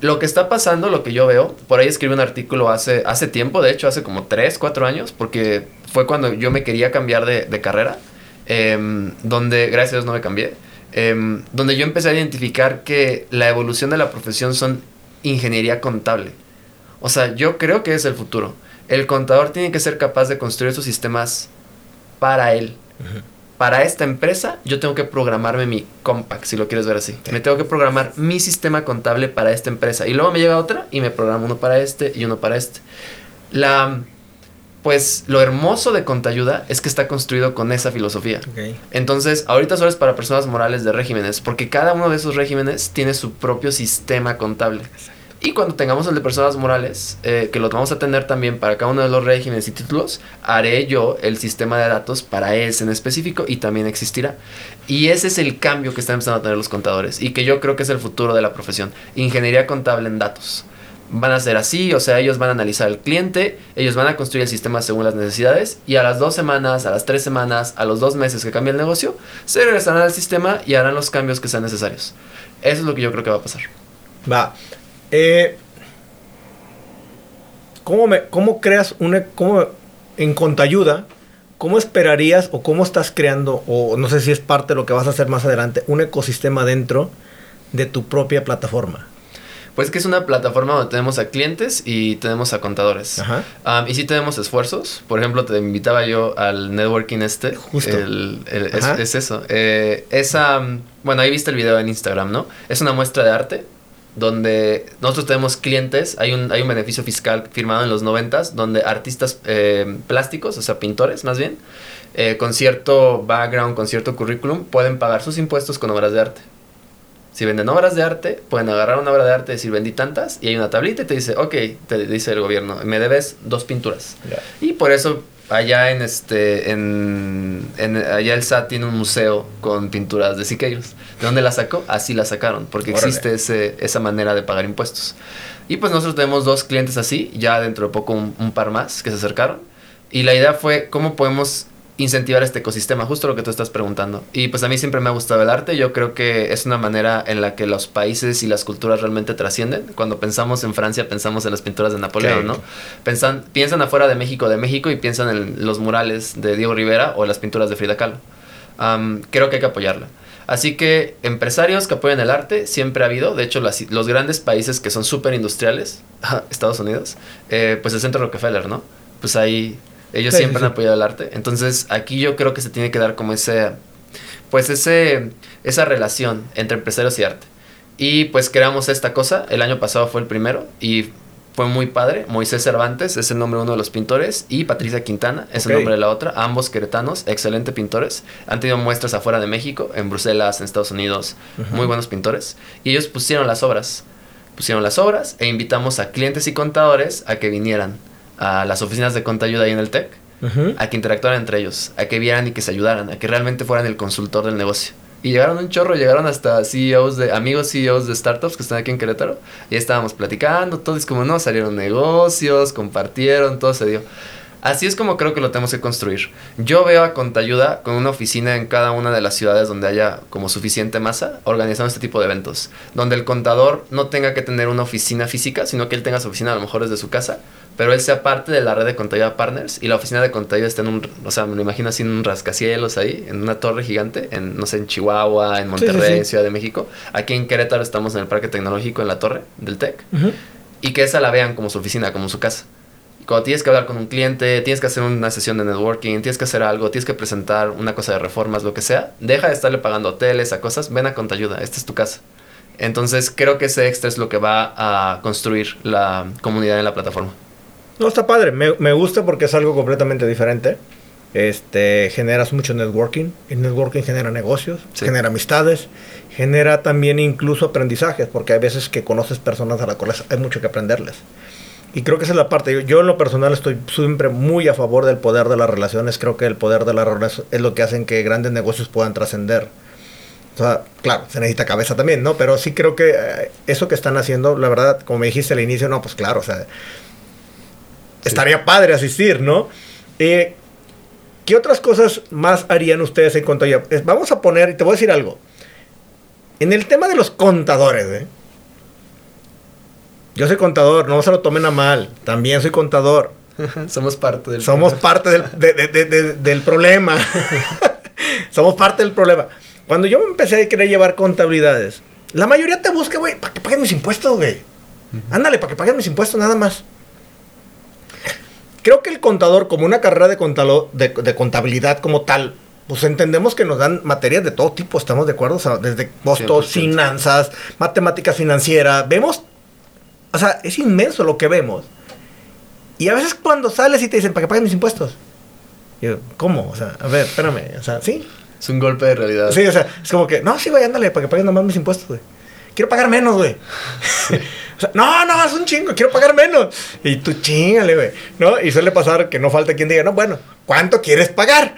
Lo que está pasando, lo que yo veo, por ahí escribí un artículo hace, hace tiempo, de hecho, hace como 3, 4 años, porque fue cuando yo me quería cambiar de, carrera, em, donde, gracias a Dios no me cambié, em, donde yo empecé a identificar que la evolución de la profesión son ingeniería contable. O sea, yo creo que es el futuro. El contador tiene que ser capaz de construir sus sistemas para él. Para esta empresa, yo tengo que programarme mi compact, si lo quieres ver así. Me tengo que programar mi sistema contable para esta empresa. Y luego me llega otra y me programo uno para este y uno para este. La, pues, lo hermoso de Contayuda es que está construido con esa filosofía. Entonces, ahorita solo es para personas morales de regímenes, porque cada uno de esos regímenes tiene su propio sistema contable. Y cuando tengamos el de personas morales, eh, que lo vamos a tener también para cada uno de los regímenes y títulos, haré yo el sistema de datos para ese en específico y también existirá. Y ese es el cambio que están empezando a tener los contadores y que yo creo que es el futuro de la profesión. Ingeniería contable en datos. Van a ser así, o sea, ellos van a analizar el cliente, ellos van a construir el sistema según las necesidades y a las dos semanas, a las tres semanas, a los dos meses que cambie el negocio, se regresarán al sistema y harán los cambios que sean necesarios. Eso es lo que yo creo que va a pasar. Va. Eh, ¿cómo, me, ¿Cómo creas una... Cómo, en Contayuda, ¿cómo esperarías o cómo estás creando, o no sé si es parte de lo que vas a hacer más adelante, un ecosistema dentro de tu propia plataforma? Pues que es una plataforma donde tenemos a clientes y tenemos a contadores. Ajá. Um, y sí tenemos esfuerzos. Por ejemplo, te invitaba yo al networking este. Justo. El- el- es, eso. Eh, esa, bueno, ahí viste el video en Instagram, ¿no? Es una muestra de arte donde nosotros tenemos clientes. Hay un, hay un beneficio fiscal firmado en los noventas donde artistas eh, plásticos, o sea, pintores más bien, eh, con cierto background, con cierto currículum, pueden pagar sus impuestos con obras de arte. Si venden obras de arte, pueden agarrar una obra de arte y decir vendí tantas y hay una tablita y te dice, ok, te dice el gobierno, me debes dos pinturas. Y por eso allá en este, en, en- allá el SAT tiene un museo con pinturas de Siqueiros. ¿De dónde la sacó? Así la sacaron, porque Órale. existe ese, esa manera de pagar impuestos. Y pues nosotros tenemos dos clientes así, ya dentro de poco un, un par más que se acercaron. Y la idea fue cómo podemos incentivar este ecosistema, justo lo que tú estás preguntando. Y pues a mí siempre me ha gustado el arte, yo creo que es una manera en la que los países y las culturas realmente trascienden. Cuando pensamos en Francia, pensamos en las pinturas de Napoleón. ¿no? Pensan, piensan afuera de México, de México, y piensan en los murales de Diego Rivera o las pinturas de Frida Kahlo. Creo que hay que apoyarla. Así que empresarios que apoyan el arte siempre ha habido. De hecho, las- los grandes países que son súper industriales, [laughs] Estados Unidos, eh, pues el centro Rockefeller, ¿no? Pues ahí ellos Sí, siempre sí, han apoyado el arte. Entonces, aquí yo creo que se tiene que dar como ese, pues ese, esa relación entre empresarios y arte. Y pues creamos esta cosa. El año pasado fue el primero y fue muy padre. Moisés Cervantes es el nombre de uno de los pintores y Patricia Quintana es el nombre de la otra. Ambos queretanos, excelentes pintores. Han tenido muestras afuera de México, en Bruselas, en Estados Unidos. Muy buenos pintores. Y ellos pusieron las obras. pusieron las obras e invitamos a clientes y contadores a que vinieran a las oficinas de contayuda ahí en el TEC, a que interactuaran entre ellos, a que vieran y que se ayudaran, a que realmente fueran el consultor del negocio. Y llegaron un chorro, llegaron hasta CEOs de, amigos CEOs de startups que están aquí en Querétaro. Y estábamos platicando, todo es como, no, salieron negocios, compartieron, todo se dio. Así es como creo que lo tenemos que construir. Yo veo a Contayuda con una oficina en cada una de las ciudades donde haya como suficiente masa, organizando este tipo de eventos. Donde el contador no tenga que tener una oficina física, sino que él tenga su oficina a lo mejor desde su casa, pero él sea parte de la red de Contayuda Partners y la oficina de Contayuda está en un, o sea, me lo imagino así en un rascacielos ahí, en una torre gigante, en, no sé, en Chihuahua, en Monterrey, en Ciudad de México. Aquí en Querétaro estamos en el Parque Tecnológico, en la torre del TEC. Y que esa la vean como su oficina, como su casa. Cuando tienes que hablar con un cliente, tienes que hacer una sesión de networking, tienes que hacer algo, tienes que presentar una cosa de reformas, lo que sea, deja de estarle pagando hoteles a cosas, ven a Contayuda, esta es tu casa. Entonces creo que ese extra es lo que va a construir la comunidad en la plataforma. No, está padre, me, me gusta porque es algo completamente diferente. Este, generas mucho networking, el networking genera negocios, genera amistades, genera también incluso aprendizajes, porque hay veces que conoces personas a las cuales hay mucho que aprenderles. Y creo que esa es la parte. Yo, en lo personal estoy siempre muy a favor del poder de las relaciones. Creo que el poder de las relaciones es lo que hacen que grandes negocios puedan trascender. O sea, claro, se necesita cabeza también, ¿no? Pero sí creo que eh, eso que están haciendo, la verdad, como me dijiste al inicio, no, pues claro, o sea, estaría padre asistir, ¿no? Eh, ¿Qué otras cosas más harían ustedes en contabilidad? Vamos a poner, y te voy a decir algo. En el tema de los contadores, ¿eh? Yo soy contador, no se lo tomen a mal. También soy contador. [laughs] Somos parte del Somos parte del, del problema. [laughs] [laughs] Somos parte del problema. Cuando yo me empecé a querer llevar contabilidades, la mayoría te busca, güey, para que paguen mis impuestos, güey. Ándale, para que paguen mis impuestos, nada más. Creo que el contador, como una carrera de, de, contabilidad como tal, pues entendemos que nos dan materias de todo tipo, estamos de acuerdo, desde costos, finanzas, matemáticas financieras, vemos o sea, es inmenso lo que vemos. Y a veces cuando sales y te dicen, ¿para que paguen mis impuestos? yo, ¿cómo? O sea, a ver, espérame. O sea, ¿sí? Es un golpe de realidad. Sí, o sea, es como que, no, sí, güey, ándale, para que paguen nomás mis impuestos, güey. Quiero pagar menos, güey. [laughs] o sea, no, no, es un chingo, quiero pagar menos. Y tú chingale, güey. ¿No? Y suele pasar que no falta quien diga, no, bueno, ¿cuánto quieres pagar?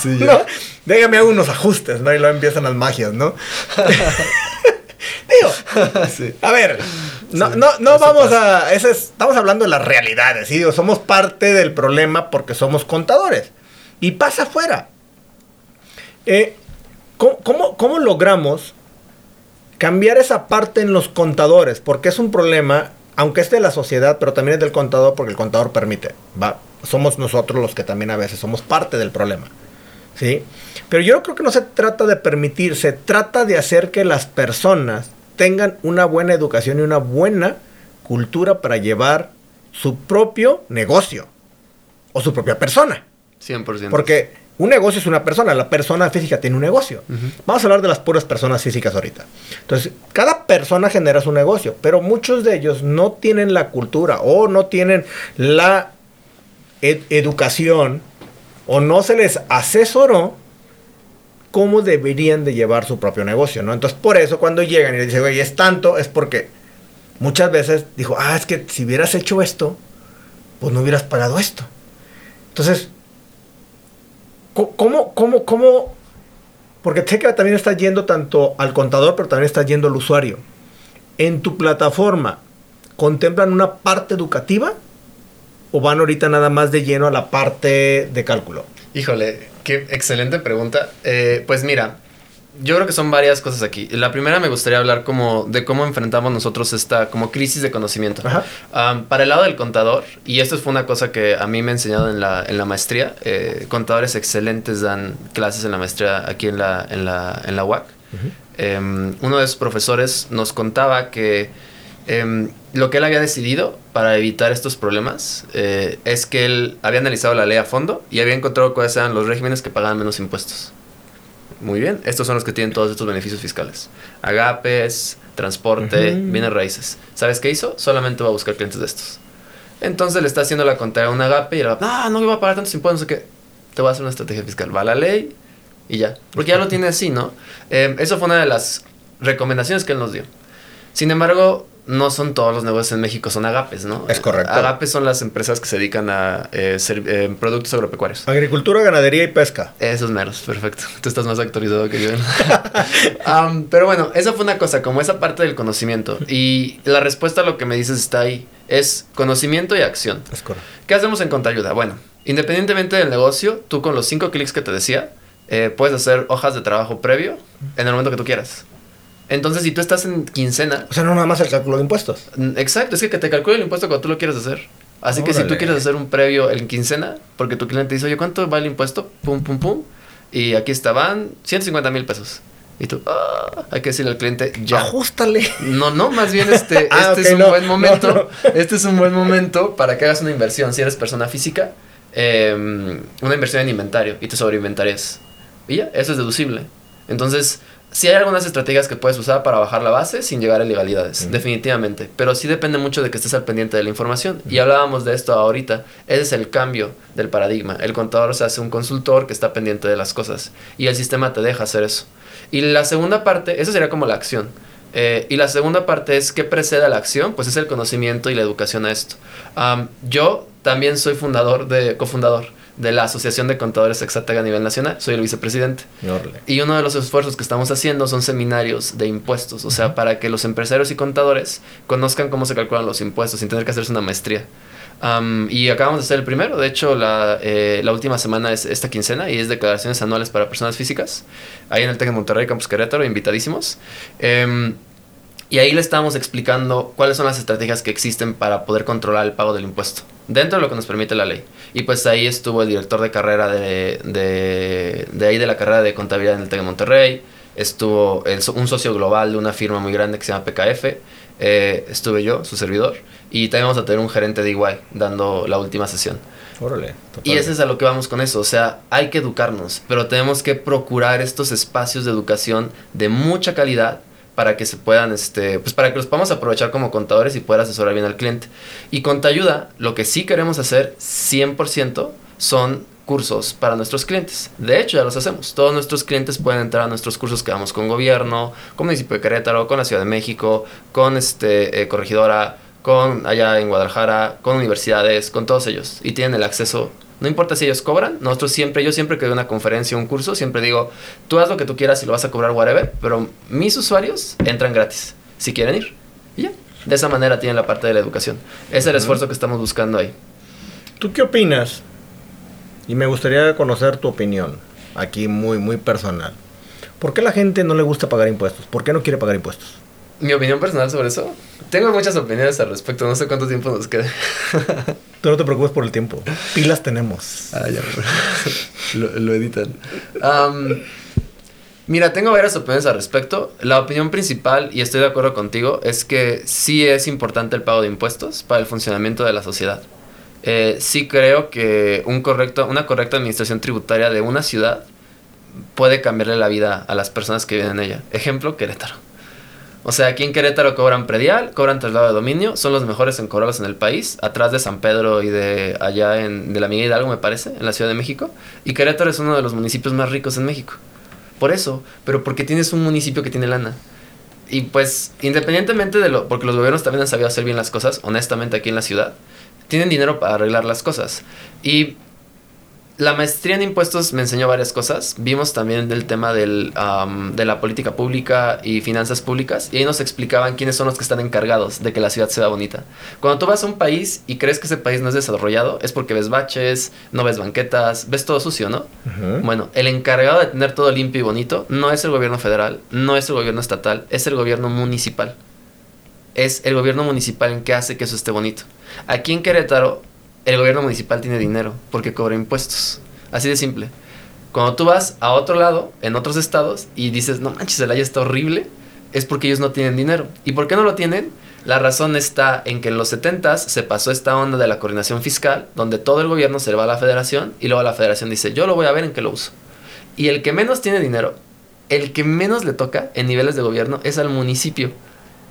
Sí, [laughs] ¿No? Déjame hago unos ajustes, ¿no? Y luego empiezan las magias, ¿no? [laughs] Digo, [laughs] sí. a ver, no, no, no vamos a. estamos hablando de las realidades. ¿sí? somos parte del problema porque somos contadores. Y pasa afuera. Eh, ¿cómo, logramos cambiar esa parte en los contadores? Porque es un problema, aunque es de la sociedad, pero también es del contador, porque el contador permite. ¿va? Somos nosotros los que también a veces somos parte del problema. ¿Sí? Pero yo creo que no se trata de permitir, se trata de hacer que las personas tengan una buena educación y una buena cultura para llevar su propio negocio o su propia persona. 100%. Porque un negocio es una persona, la persona física tiene un negocio. Vamos a hablar de las puras personas físicas ahorita. Entonces, cada persona genera su negocio, pero muchos de ellos no tienen la cultura o no tienen la educación o no se les asesoró cómo deberían de llevar su propio negocio, ¿no? Entonces, por eso cuando llegan y le dicen, güey, es tanto, es porque muchas veces dijo, ah, es que si hubieras hecho esto, pues no hubieras pagado esto. Entonces, ¿cómo, cómo, cómo? Porque sé que también está yendo tanto al contador, pero también está yendo al usuario. En tu plataforma, ¿contemplan una parte educativa? ¿O van ahorita nada más de lleno a la parte de cálculo? Híjole, Qué excelente pregunta. Eh, pues mira, yo creo que son varias cosas aquí. La primera me gustaría hablar como de cómo enfrentamos nosotros esta como crisis de conocimiento. para el lado del contador, y esto fue una cosa que a mí me ha enseñado en la, en la maestría, eh, contadores excelentes dan clases en la maestría aquí en la, en la, en la UAC. Em, uno de esos profesores nos contaba que em, lo que él había decidido para evitar estos problemas eh, es que él había analizado la ley a fondo y había encontrado cuáles eran los regímenes que pagaban menos impuestos. Muy bien, estos son los que tienen todos estos beneficios fiscales. Agapes, transporte, bienes raíces. ¿Sabes qué hizo? Solamente va a buscar clientes de estos. Entonces le está haciendo la contabilidad a un agape y le va, no, no iba a pagar tantos impuestos, no sé qué. Te voy a hacer una estrategia fiscal. Va a la ley y ya. Porque ya lo tiene así, ¿no? Eh, eso fue una de las recomendaciones que él nos dio. Sin embargo, no son todos los negocios en México, son agapes, ¿no? Es correcto. Agapes son las empresas que se dedican a eh, eh, productos agropecuarios. Agricultura, ganadería y pesca. Esos meros, perfecto. Tú estás más actualizado que yo. [laughs] pero bueno, esa fue una cosa, como esa parte del conocimiento. Y la respuesta a lo que me dices está ahí. Es conocimiento y acción. Es correcto. ¿Qué hacemos en Contayuda? Bueno, independientemente del negocio, tú con los cinco clics que te decía, puedes hacer hojas de trabajo previo en el momento que tú quieras. Entonces, si tú estás en quincena. O sea, no nada más el cálculo de impuestos. Exacto, es que, que te calcule el impuesto cuando tú lo quieres hacer. Así que si tú quieres hacer un previo en quincena, porque tu cliente dice, oye, ¿cuánto va el impuesto? Pum, pum, pum. Y aquí estaban 150 mil pesos. Y tú, ah, hay que decirle al cliente, ya. Ajustale. No, no, más bien este, [laughs] ah, este es un buen momento. [laughs] Este es un buen momento para que hagas una inversión. Si eres persona física, em, una inversión en inventario y te sobreinventarías. Y ya, eso es deducible. Entonces, sí hay algunas estrategias que puedes usar para bajar la base sin llegar a ilegalidades, definitivamente. Pero sí depende mucho de que estés al pendiente de la información. Y hablábamos de esto ahorita. Ese es el cambio del paradigma. El contador se hace un consultor que está pendiente de las cosas. Y el sistema te deja hacer eso. Y la segunda parte, eso sería como la acción. Eh, y la segunda parte es qué precede a la acción, pues es el conocimiento y la educación a esto. yo también soy fundador de, cofundador de la Asociación de Contadores Exatega a nivel nacional. Soy el vicepresidente. Y uno de los esfuerzos que estamos haciendo son seminarios de impuestos, o sea, para que los empresarios y contadores conozcan cómo se calculan los impuestos sin tener que hacerse una maestría. y acabamos de hacer el primero, de hecho la, eh, la, última semana es esta quincena y es declaraciones anuales para personas físicas, ahí en el TEC de Monterrey, Campus Querétaro, invitadísimos. Em, y ahí le estábamos explicando cuáles son las estrategias que existen para poder controlar el pago del impuesto, dentro de lo que nos permite la ley. Y pues ahí estuvo el director de carrera de, de, ahí de la carrera de contabilidad en el TEC de Monterrey, estuvo un socio global de una firma muy grande que se llama PKF, eh, estuve yo, su servidor, y también vamos a tener un gerente de igual dando la última sesión. Órale, y ese es a lo que vamos con eso, o sea, hay que educarnos, pero tenemos que procurar estos espacios de educación de mucha calidad para que se puedan, este, pues para que los podamos aprovechar como contadores y poder asesorar bien al cliente. Y con ayuda, lo que sí queremos hacer 100% son cursos para nuestros clientes. De hecho, ya los hacemos. Todos nuestros clientes pueden entrar a nuestros cursos que damos con gobierno, con municipio de Querétaro, con la Ciudad de México, con este eh, corregidora, con allá en Guadalajara, con universidades, con todos ellos. Y tienen el acceso no importa si ellos cobran, nosotros siempre, yo siempre que doy una conferencia o un curso, siempre digo, tú haz lo que tú quieras y lo vas a cobrar whatever, pero mis usuarios entran gratis, si quieren ir. Y ya, de esa manera tienen la parte de la educación. Es el esfuerzo que estamos buscando ahí. ¿Tú qué opinas? Y me gustaría conocer tu opinión, aquí muy, muy personal. ¿Por qué la gente no le gusta pagar impuestos? ¿Por qué no quiere pagar impuestos? Mi opinión personal sobre eso. Tengo muchas opiniones al respecto, no sé cuánto tiempo nos queda. [laughs] Tú no te preocupes por el tiempo. Pilas tenemos. Ah, ya. [laughs] lo, editan. mira, tengo varias opiniones al respecto. La opinión principal, y estoy de acuerdo contigo, es que sí es importante el pago de impuestos para el funcionamiento de la sociedad. Eh, sí creo que un correcto, una correcta administración tributaria de una ciudad puede cambiarle la vida a las personas que viven en ella. Ejemplo, Querétaro. O sea, aquí en Querétaro cobran predial, cobran traslado de dominio, son los mejores en cobrarlos en el país, atrás de San Pedro y de allá en, de la Miguel Hidalgo, me parece, en la Ciudad de México. Y Querétaro es uno de los municipios más ricos en México. Por eso, pero porque tienes un municipio que tiene lana. Y pues, independientemente de lo, porque los gobiernos también han sabido hacer bien las cosas, honestamente aquí en la ciudad, tienen dinero para arreglar las cosas. Y la maestría en impuestos me enseñó varias cosas. Vimos también el tema del, de la política pública y finanzas públicas. Y ahí nos explicaban quiénes son los que están encargados de que la ciudad sea bonita. Cuando tú vas a un país y crees que ese país no es desarrollado, es porque ves baches, no ves banquetas, ves todo sucio, ¿no? Bueno, el encargado de tener todo limpio y bonito no es el gobierno federal, no es el gobierno estatal, es el gobierno municipal. Es el gobierno municipal en que hace que eso esté bonito. Aquí en Querétaro el gobierno municipal tiene dinero porque cobra impuestos. Así de simple. Cuando tú vas a otro lado, en otros estados, y dices, no manches, el está horrible, es porque ellos no tienen dinero. ¿Y por qué no lo tienen? La razón está en que en los 70 se pasó esta onda de la coordinación fiscal, donde todo el gobierno se le va a la federación y luego la federación dice, yo lo voy a ver en qué lo uso. Y el que menos tiene dinero, el que menos le toca en niveles de gobierno es al municipio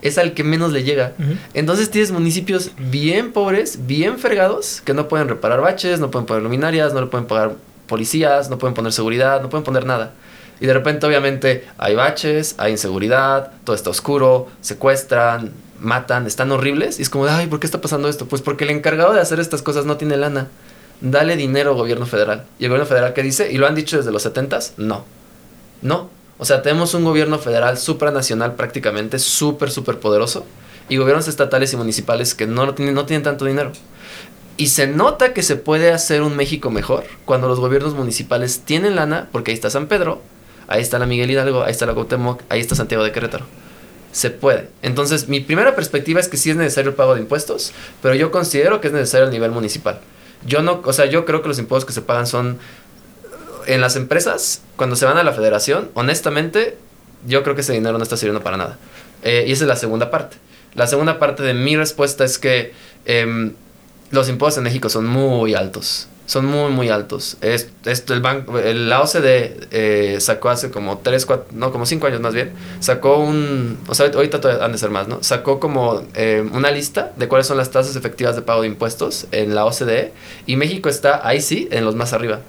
es al que menos le llega. Entonces tienes municipios bien pobres, bien fregados, que no pueden reparar baches, no pueden poner luminarias, no le pueden pagar policías, no pueden poner seguridad, no pueden poner nada. Y de repente obviamente hay baches, hay inseguridad, todo está oscuro, secuestran, matan, están horribles. Y es como, ay, ¿por qué está pasando esto? Pues porque el encargado de hacer estas cosas no tiene lana. Dale dinero gobierno federal. ¿Y el gobierno federal qué dice? ¿Y lo han dicho desde los 70s? No. No. O sea, tenemos un gobierno federal supranacional prácticamente, súper, súper poderoso. Y gobiernos estatales y municipales que no tienen, no tienen tanto dinero. Y se nota que se puede hacer un México mejor cuando los gobiernos municipales tienen lana, porque ahí está San Pedro, ahí está la Miguel Hidalgo, ahí está la Cuauhtémoc, ahí está Santiago de Querétaro. Se puede. Entonces, mi primera perspectiva es que sí es necesario el pago de impuestos, pero yo considero que es necesario a nivel municipal. Yo no, o sea, yo creo que los impuestos que se pagan son en las empresas, cuando se van a la federación, honestamente, yo creo que ese dinero no está sirviendo para nada. Eh, y esa es la segunda parte. La segunda parte de mi respuesta es que em, los impuestos en México son muy altos. Son muy, muy altos. Es, el banco, la OCDE eh, sacó hace como 3, 4, no, como 5 años más bien, sacó un, o sea, ahorita han de ser más, ¿no? Sacó como eh, una lista de cuáles son las tasas efectivas de pago de impuestos en la OCDE y México está ahí sí, en los más arriba.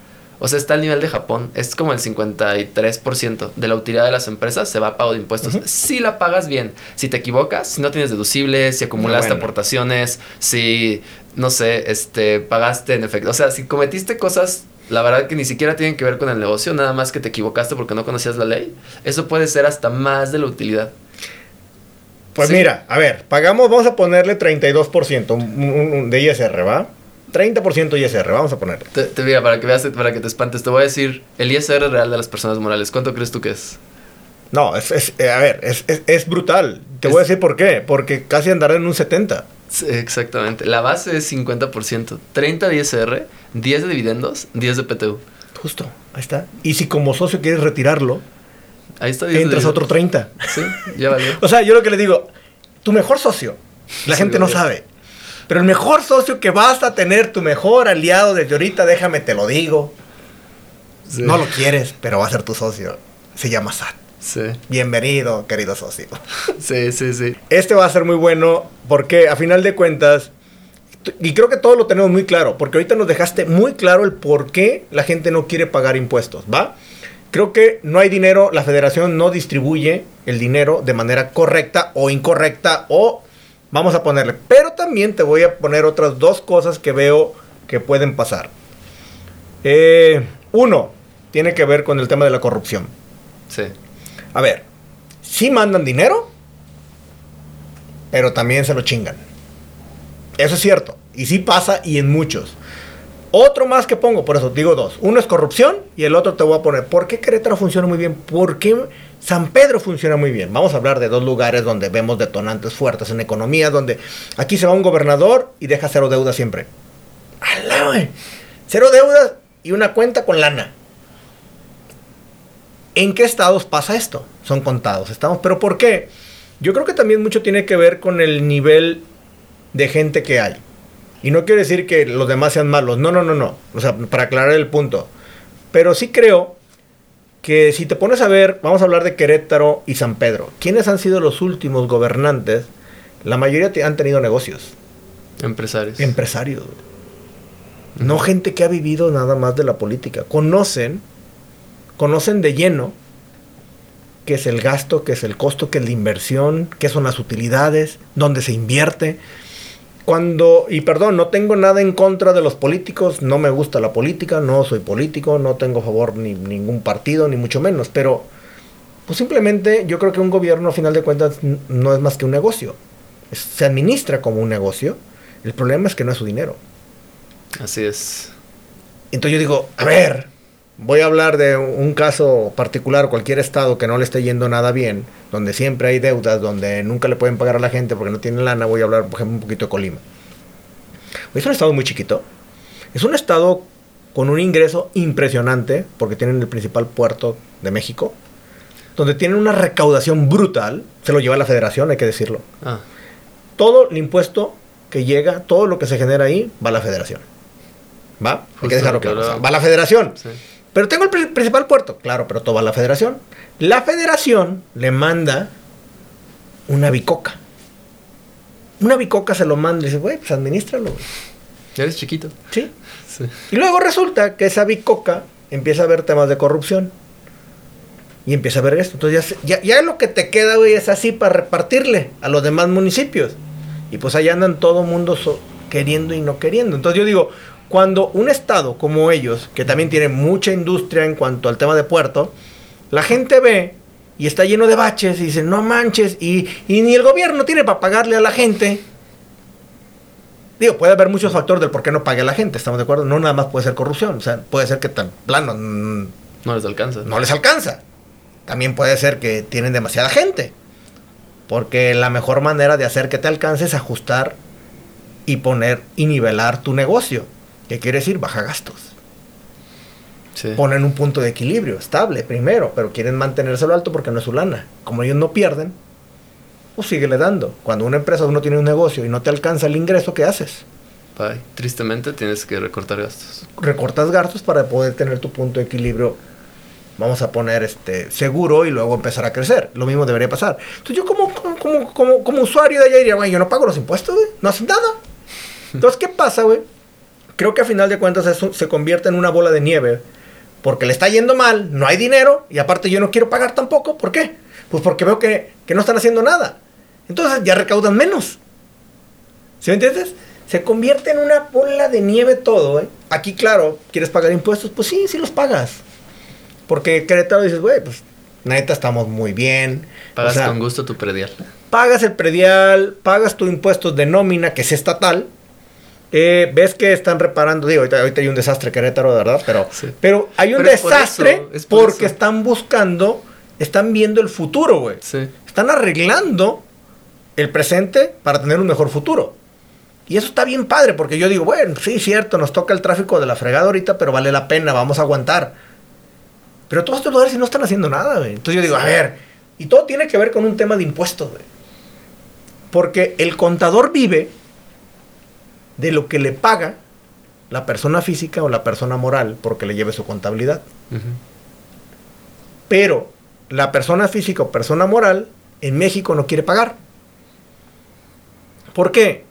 O sea, está al nivel de Japón. Es como el 53% de la utilidad de las empresas se va a pago de impuestos. Si la pagas bien. Si te equivocas, si no tienes deducibles, si acumulaste aportaciones, si, no sé, este, pagaste en efecto. O sea, si cometiste cosas, la verdad que ni siquiera tienen que ver con el negocio, nada más que te equivocaste porque no conocías la ley, eso puede ser hasta más de la utilidad. Pues mira, a ver, pagamos, vamos a ponerle 32% de ISR, ¿va? 30% ISR, vamos a poner. Te, te mira, para que veas, para que te espantes, te voy a decir el ISR real de las personas morales. ¿Cuánto crees tú que es? No, es, eh, a ver, es, es, brutal. Te voy a decir por qué. Porque casi andará en un 70. exactamente. La base es 50%. 30 de ISR, 10 de dividendos, 10 de PTU. Justo, ahí está. Y si como socio quieres retirarlo, ahí está entras otro 30. Sí, ya valió. [laughs] o sea, yo lo que le digo, tu mejor socio, la gente no sabe. Pero el mejor socio que vas a tener, tu mejor aliado desde ahorita, déjame te lo digo. No lo quieres, pero va a ser tu socio. Se llama SAT. Sí. Bienvenido, querido socio. [laughs] Sí, sí, sí. Este va a ser muy bueno porque a final de cuentas, y creo que todo lo tenemos muy claro, porque ahorita nos dejaste muy claro el por qué la gente no quiere pagar impuestos, ¿va? Creo que no hay dinero, la federación no distribuye el dinero de manera correcta o incorrecta o Vamos a ponerle. Pero también te voy a poner otras dos cosas que veo que pueden pasar. Eh, uno, tiene que ver con el tema de la corrupción. Sí. A ver, sí mandan dinero, pero también se lo chingan. Eso es cierto. Y sí pasa y en muchos. Otro más que pongo, por eso digo dos. Uno es corrupción y el otro te voy a poner. ¿Por qué Querétaro funciona muy bien? ¿Por qué San Pedro funciona muy bien? Vamos a hablar de dos lugares donde vemos detonantes fuertes en economía, donde aquí se va un gobernador y deja cero deuda siempre. ¡Alá, Cero deuda y una cuenta con lana. ¿En qué estados pasa esto? Son contados estamos. ¿Pero por qué? Yo creo que también mucho tiene que ver con el nivel de gente que hay. Y no quiero decir que los demás sean malos. No, no, no, no. O sea, para aclarar el punto. Pero sí creo que si te pones a ver, vamos a hablar de Querétaro y San Pedro. ¿Quiénes han sido los últimos gobernantes? La mayoría han tenido negocios. Empresarios. Empresarios. No gente que ha vivido nada más de la política. Conocen, conocen de lleno qué es el gasto, qué es el costo, qué es la inversión, qué son las utilidades, dónde se invierte cuando, y perdón, no tengo nada en contra de los políticos, no me gusta la política, no soy político, no tengo favor ni ningún partido, ni mucho menos, pero pues simplemente yo creo que un gobierno a final de cuentas no es más que un negocio. Se administra como un negocio, el problema es que no es su dinero. Así es. Entonces yo digo, a ver, voy a hablar de un caso particular, cualquier estado que no le esté yendo nada bien, donde siempre hay deudas, donde nunca le pueden pagar a la gente porque no tienen lana, voy a hablar, por ejemplo, un poquito de Colima. Es un estado muy chiquito. Es un estado con un ingreso impresionante, porque tienen el principal puerto de México, donde tienen una recaudación brutal, se lo lleva la federación, hay que decirlo. Ah. Todo el impuesto que llega, todo lo que se genera ahí, va a la federación. ¿Va? hay que dejarlo claro. Va a la federación. Sí. Pero tengo el principal puerto, claro, pero todo va a la federación. La federación le manda una bicoca. Una bicoca se lo manda y dice, güey, pues administralo. Ya eres chiquito. ¿Sí? ¿Sí? Y luego resulta que esa bicoca empieza a ver temas de corrupción. Y empieza a ver esto. Entonces ya, ya, lo que te queda, güey, es así para repartirle a los demás municipios. Y pues ahí andan todo mundo queriendo y no queriendo. Entonces yo digo, cuando un estado como ellos, que también tiene mucha industria en cuanto al tema de puerto, la gente ve y está lleno de baches y dice, no manches, y, y ni el gobierno tiene para pagarle a la gente. Digo, puede haber muchos factores del por qué no pague a la gente, ¿estamos de acuerdo? No nada más puede ser corrupción, o sea, puede ser que tan plano... No les alcanza. No les alcanza. También puede ser que tienen demasiada gente. Porque la mejor manera de hacer que te alcance es ajustar y poner y nivelar tu negocio. ¿Qué quiere decir? Baja gastos. Sí. Ponen un punto de equilibrio, estable primero, pero quieren mantenérselo alto porque no es su lana. Como ellos no pierden, pues síguele dando. Cuando una empresa, uno tiene un negocio y no te alcanza el ingreso, ¿qué haces? Bye. Tristemente tienes que recortar gastos. Recortas gastos para poder tener tu punto de equilibrio vamos a poner este seguro y luego empezar a crecer. Lo mismo debería pasar. Entonces yo como, como, como, como usuario de allá diría, güey, yo no pago los impuestos, güey, no hacen nada. [laughs] Entonces, ¿qué pasa, güey? Creo que a final de cuentas eso se convierte en una bola de nieve. Porque le está yendo mal, no hay dinero y aparte yo no quiero pagar tampoco. ¿Por qué? Pues porque veo que, que no están haciendo nada. Entonces ya recaudan menos. ¿Sí me entiendes? Se convierte en una bola de nieve todo, ¿eh? Aquí, claro, ¿quieres pagar impuestos? Pues sí, sí los pagas. Porque Querétaro dices, güey, pues neta estamos muy bien. Pagas con gusto tu predial. Pagas el predial, pagas tu impuestos de nómina, que es estatal. Eh, ves que están reparando, digo, ahorita, hay un desastre Querétaro, de verdad, pero, pero hay un desastre porque están buscando, están viendo el futuro, güey. Sí. Están arreglando el presente para tener un mejor futuro. Y eso está bien padre, porque yo digo, bueno, sí, cierto, nos toca el tráfico de la fregada ahorita, pero vale la pena, vamos a aguantar. Pero todos estos lugares no están haciendo nada, güey. Entonces yo digo, a ver, y todo tiene que ver con un tema de impuestos, güey. Porque el contador vive de lo que le paga la persona física o la persona moral porque le lleve su contabilidad. Pero la persona física o persona moral en México no quiere pagar. ¿Por qué?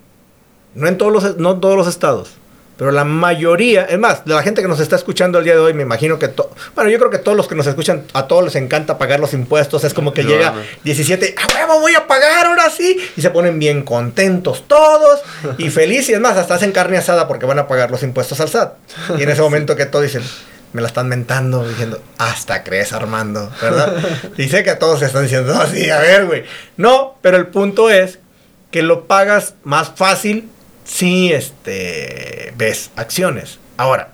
No en todos los, no en todos los estados. Pero la mayoría, es más, de la gente que nos está escuchando el día de hoy, me imagino que, bueno, yo creo que todos los que nos escuchan, a todos les encanta pagar los impuestos. Es como que llega 17, a huevo, voy a pagar ahora sí. Y se ponen bien contentos todos y [laughs] felices. Y es más, hasta hacen carne asada porque van a pagar los impuestos al SAT. Y en ese [laughs] momento que todos dicen, me la están mentando, diciendo, hasta crees, Armando, ¿verdad? [laughs] Y sé que a todos se están diciendo, no, sí, a ver, güey. No, pero el punto es que lo pagas más fácil si este, ves acciones. Ahora,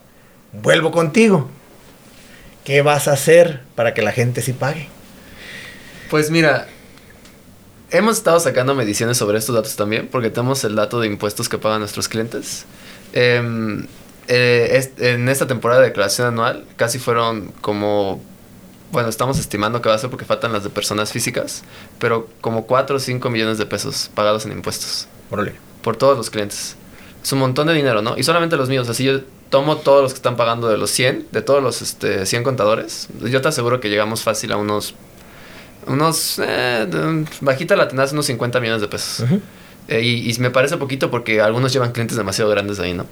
vuelvo contigo. ¿Qué vas a hacer para que la gente sí pague? Pues mira, hemos estado sacando mediciones sobre estos datos también, porque tenemos el dato de impuestos que pagan nuestros clientes. Em, eh, en esta temporada de declaración anual, casi fueron como bueno, estamos estimando que va a ser porque faltan las de personas físicas, pero como 4 o 5 millones de pesos pagados en impuestos por todos los clientes. Es un montón de dinero, ¿no? Y solamente los míos. Así yo tomo todos los que están pagando de los 100, de todos los este, 100 contadores. Yo te aseguro que llegamos fácil a unos, unos, eh, bajita la tenaz, unos 50 millones de pesos. Eh, y, me parece poquito porque algunos llevan clientes demasiado grandes ahí, ¿no?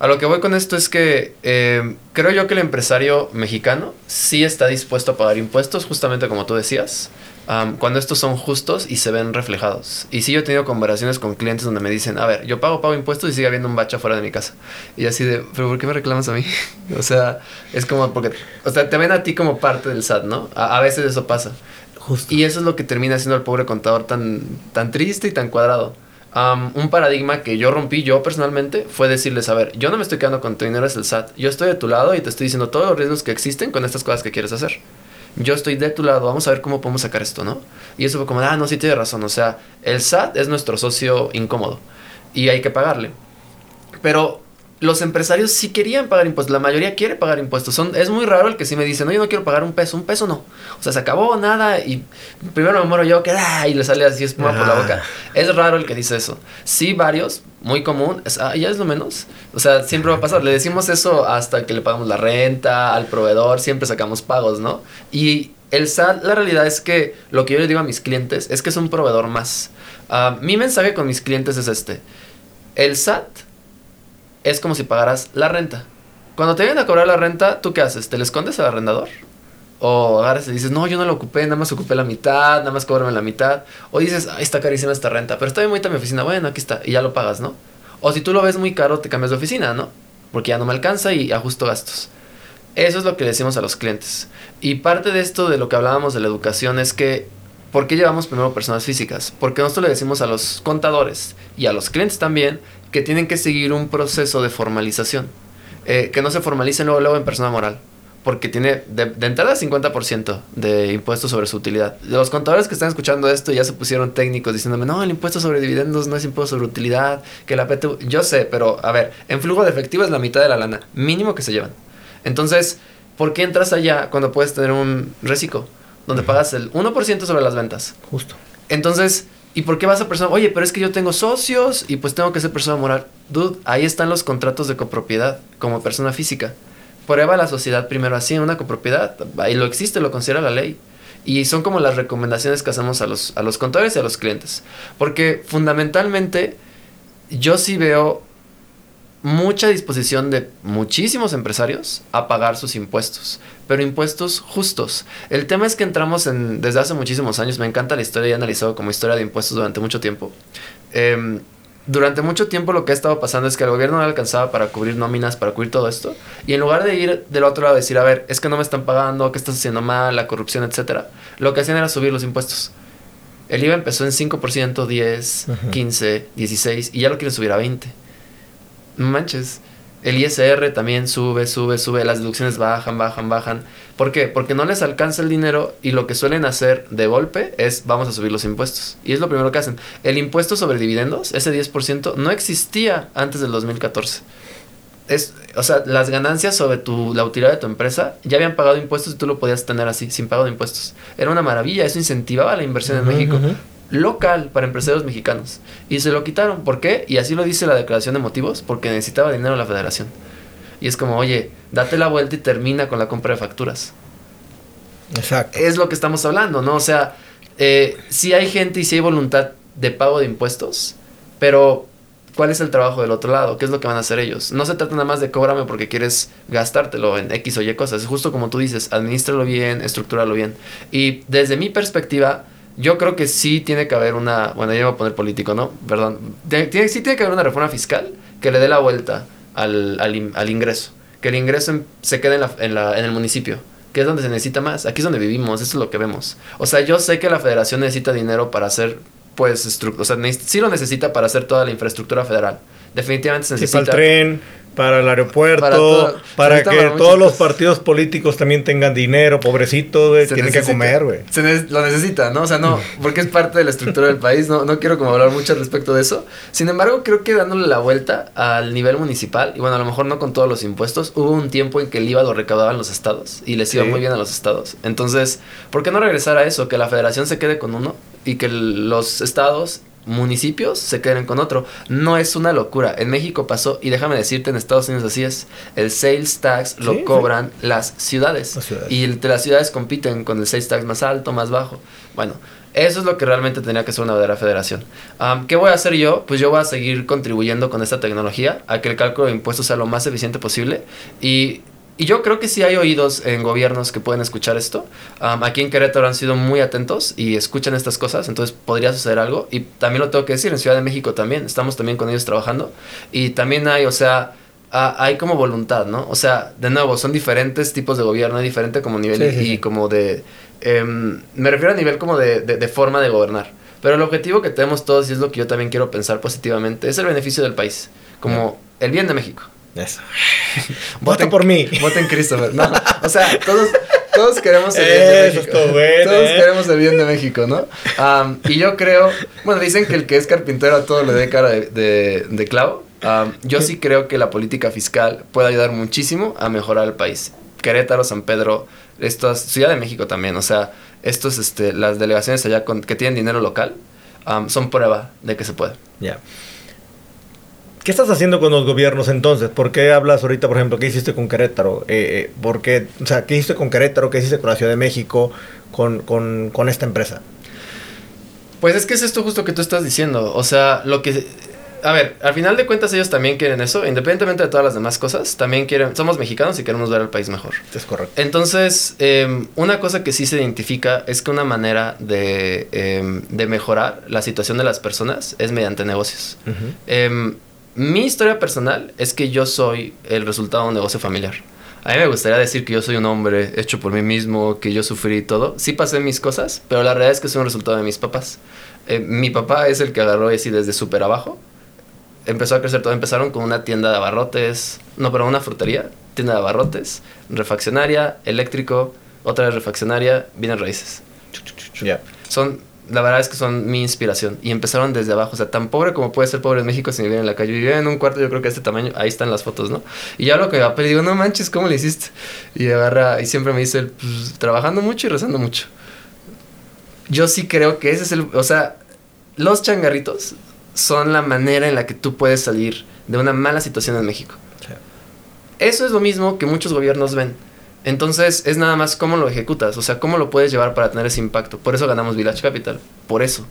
A lo que voy con esto es que eh, creo yo que el empresario mexicano sí está dispuesto a pagar impuestos, justamente como tú decías cuando estos son justos y se ven reflejados. Y sí, yo he tenido conversaciones con clientes donde me dicen, a ver, yo pago, pago impuestos y sigue habiendo un bache fuera de mi casa. Y así de, pero ¿por qué me reclamas a mí? [laughs] o sea, es como porque, o sea, te ven a ti como parte del SAT, ¿no? A, veces eso pasa. Justo. Y eso es lo que termina siendo el pobre contador tan, tan triste y tan cuadrado. un paradigma que yo rompí yo personalmente fue decirles, a ver, yo no me estoy quedando con tu dinero, es el SAT. Yo estoy de tu lado y te estoy diciendo todos los riesgos que existen con estas cosas que quieres hacer yo estoy de tu lado, vamos a ver cómo podemos sacar esto, ¿no? Y eso fue como, ah, no, sí tiene razón, o sea, el SAT es nuestro socio incómodo y hay que pagarle. Pero los empresarios sí querían pagar impuestos, la mayoría quiere pagar impuestos. Son, es muy raro el que sí me dice, no, yo no quiero pagar un peso, un peso no. O sea, se acabó nada y primero me muero yo, que ah, y le sale así espuma por la boca. Es raro el que dice eso. Sí, varios, muy común, es, ah, ya es lo menos. O sea, siempre va a pasar. Le decimos eso hasta que le pagamos la renta, al proveedor, siempre sacamos pagos, ¿no? Y el SAT, la realidad es que lo que yo le digo a mis clientes es que es un proveedor más. Ah, mi mensaje con mis clientes es este. El SAT es como si pagaras la renta. Cuando te vienen a cobrar la renta, ¿tú qué haces? ¿Te le escondes al arrendador? O agarras y dices, no, yo no lo ocupé, nada más ocupé la mitad, nada más cóbrame la mitad. O dices, ay, está carísima esta renta, pero está bien bonita mi oficina, bueno, aquí está, y ya lo pagas, ¿no? O si tú lo ves muy caro, te cambias de oficina, ¿no? Porque ya no me alcanza y ajusto gastos. Eso es lo que le decimos a los clientes. Y parte de esto de lo que hablábamos de la educación es que, ¿por qué llevamos primero personas físicas? Porque nosotros le decimos a los contadores y a los clientes también que tienen que seguir un proceso de formalización. Eh, que no se formalicen luego, luego en persona moral. Porque tiene de, de entrada 50% de impuestos sobre su utilidad. Los contadores que están escuchando esto ya se pusieron técnicos diciéndome, no, el impuesto sobre dividendos no es impuesto sobre utilidad, que la PTU... Yo sé, pero a ver, en flujo de efectivo es la mitad de la lana, mínimo que se llevan. Entonces, ¿por qué entras allá cuando puedes tener un reciclo? Donde pagas el 1% sobre las ventas. Justo. Entonces, ¿y por qué vas a persona? Oye, pero es que yo tengo socios y pues tengo que ser persona moral. Dude, ahí están los contratos de copropiedad como persona física. Prueba la sociedad primero así en una copropiedad. Ahí lo existe, lo considera la ley. Y son como las recomendaciones que hacemos a los, a los contadores y a los clientes. Porque fundamentalmente yo sí veo mucha disposición de muchísimos empresarios a pagar sus impuestos, pero impuestos justos. El tema es que entramos en, desde hace muchísimos años, me encanta la historia y he analizado como historia de impuestos durante mucho tiempo. Em, durante mucho tiempo lo que ha estado pasando es que el gobierno no alcanzaba para cubrir nóminas, para cubrir todo esto, y en lugar de ir del otro lado y decir, a ver, es que no me están pagando, que estás haciendo mal, la corrupción, etcétera, lo que hacían era subir los impuestos. El IVA empezó en 5%, 10, 15, 16 y ya lo quieren subir a 20 no manches. El ISR también sube, sube, sube, las deducciones bajan, bajan, bajan. ¿Por qué? Porque no les alcanza el dinero y lo que suelen hacer de golpe es vamos a subir los impuestos. Y es lo primero que hacen. El impuesto sobre dividendos, ese 10%, no existía antes del 2014. Es, o sea, las ganancias sobre tu, la utilidad de tu empresa ya habían pagado impuestos y tú lo podías tener así, sin pago de impuestos. Era una maravilla, eso incentivaba la inversión en México local para empresarios mexicanos. Y se lo quitaron. ¿Por qué? Y así lo dice la declaración de motivos, porque necesitaba dinero la federación. Y es como, oye, date la vuelta y termina con la compra de facturas. Exacto. Es lo que estamos hablando, ¿no? O sea, eh, si hay gente y si hay voluntad de pago de impuestos, pero ¿cuál es el trabajo del otro lado? ¿Qué es lo que van a hacer ellos? No se trata nada más de cóbrame porque quieres gastártelo en X o Y cosas. Es justo como tú dices, administralo bien, estructúralo bien. Y desde mi perspectiva, yo creo que sí tiene que haber una, bueno, ya voy a poner político, ¿no? Perdón. Tiene, sí tiene que haber una reforma fiscal que le dé la vuelta al, al, ingreso. Que el ingreso se quede en, la, en, la, en el municipio, que es donde se necesita más. Aquí es donde vivimos, eso es lo que vemos. O sea, yo sé que la federación necesita dinero para hacer, pues, o sea, sí lo necesita para hacer toda la infraestructura federal. Definitivamente se necesita. Sí, para el tren, para el aeropuerto, para, que todos los partidos políticos también tengan dinero, pobrecito, güey, tienen que comer, güey. lo necesita, ¿no? O sea, no, [laughs] porque es parte de la estructura del país, no, no quiero como hablar mucho al respecto de eso. Sin embargo, creo que dándole la vuelta al nivel municipal, y bueno, a lo mejor no con todos los impuestos, hubo un tiempo en que el IVA lo recaudaban los estados y les iba muy bien a los estados. Entonces, ¿por qué no regresar a eso? Que la federación se quede con uno y que los estados municipios se queden con otro. No es una locura. En México pasó, y déjame decirte, en Estados Unidos así es. El sales tax lo cobran Las, ciudades, Y las ciudades compiten con el sales tax más alto, más bajo. Bueno, eso es lo que realmente tenía que ser una verdadera federación. ¿Qué voy a hacer yo? Pues yo voy a seguir contribuyendo con esta tecnología a que el cálculo de impuestos sea lo más eficiente posible. Y y yo creo que sí hay oídos en gobiernos que pueden escuchar esto. aquí en Querétaro han sido muy atentos y escuchan estas cosas, entonces podría suceder algo. Y también lo tengo que decir, en Ciudad de México también, estamos también con ellos trabajando. Y también hay, o sea, hay como voluntad, ¿no? O sea, de nuevo, son diferentes tipos de gobierno, hay diferente como nivel y, como de... Em, me refiero a nivel como de, de, forma de gobernar. Pero el objetivo que tenemos todos, y es lo que yo también quiero pensar positivamente, es el beneficio del país, como el bien de México. Eso. [laughs] Vota por mí. [laughs] Voten Christopher. No, o sea, todos, todos queremos el bien de México. [laughs] todos ¿eh? queremos el bien de México, ¿no? y yo creo, bueno, dicen que el que es carpintero a todo le dé cara de, de, clavo. yo sí creo que la política fiscal puede ayudar muchísimo a mejorar el país. Querétaro, San Pedro, estas, Ciudad de México también, o sea, estos, este, las delegaciones allá con, que tienen dinero local, son prueba de que se puede. Ya. ¿Qué estás haciendo con los gobiernos entonces? ¿Por qué hablas ahorita, por ejemplo, qué hiciste con Querétaro? Eh, eh ¿por qué, o sea, ¿qué hiciste con Querétaro? ¿Qué hiciste con la Ciudad de México? Con, con, con esta empresa. Pues es que es esto justo que tú estás diciendo. O sea, lo que a ver, al final de cuentas ellos también quieren eso, independientemente de todas las demás cosas, también quieren, somos mexicanos y queremos ver el país mejor. Es correcto. Entonces, em, una cosa que sí se identifica es que una manera de, em, de mejorar la situación de las personas es mediante negocios. Em, mi historia personal es que yo soy el resultado de un negocio familiar. A mí me gustaría decir que yo soy un hombre hecho por mí mismo, que yo sufrí y todo. Sí pasé mis cosas, pero la realidad es que soy un resultado de mis papás. Eh, mi papá es el que agarró así desde súper abajo. Empezó a crecer todo. Empezaron con una tienda de abarrotes, no, pero una frutería, tienda de abarrotes, refaccionaria, eléctrico, otra vez refaccionaria, bienes raíces. Ya. Son la verdad es que son mi inspiración. Y empezaron desde abajo. O sea, tan pobre como puede ser pobre en México si vivir en la calle. Vivía en un cuarto, yo creo que este tamaño. Ahí están las fotos, ¿no? Y ya lo que va a digo, no manches, ¿cómo le hiciste? Y agarra, y siempre me dice, pues, trabajando mucho y rezando mucho. Yo sí creo que ese es el. O sea, los changarritos son la manera en la que tú puedes salir de una mala situación en México. Eso es lo mismo que muchos gobiernos ven entonces es nada más cómo lo ejecutas, o sea, cómo lo puedes llevar para tener ese impacto. Por eso ganamos Village Capital, por eso.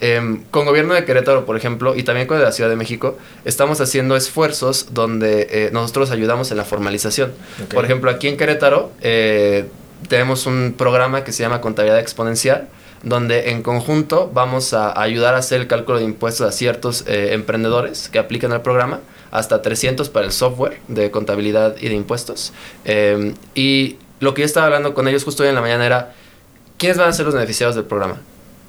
Em, con gobierno de Querétaro, por ejemplo, y también con la Ciudad de México, estamos haciendo esfuerzos donde eh, nosotros ayudamos en la formalización. Por ejemplo, aquí en Querétaro eh, tenemos un programa que se llama Contabilidad Exponencial, donde en conjunto vamos a ayudar a hacer el cálculo de impuestos a ciertos eh, emprendedores que aplican el programa hasta 300 para el software de contabilidad y de impuestos. Em, y lo que yo estaba hablando con ellos justo hoy en la mañana era, ¿quiénes van a ser los beneficiados del programa?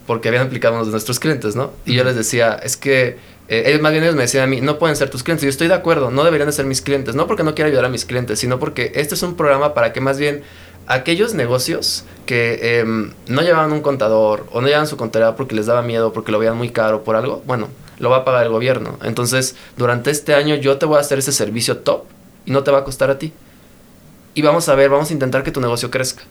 Porque habían aplicado unos de nuestros clientes, ¿no? Y yo les decía, es que eh, ellos más bien ellos me decían a mí, no pueden ser tus clientes. Yo estoy de acuerdo, no deberían de ser mis clientes. No porque no quiera ayudar a mis clientes, sino porque este es un programa para que más bien aquellos negocios que em, no llevaban un contador o no llevaban su contador porque les daba miedo, porque lo veían muy caro por algo, bueno, lo va a pagar el gobierno. Entonces, durante este año yo te voy a hacer ese servicio top y no te va a costar a ti. Y vamos a ver, vamos a intentar que tu negocio crezca.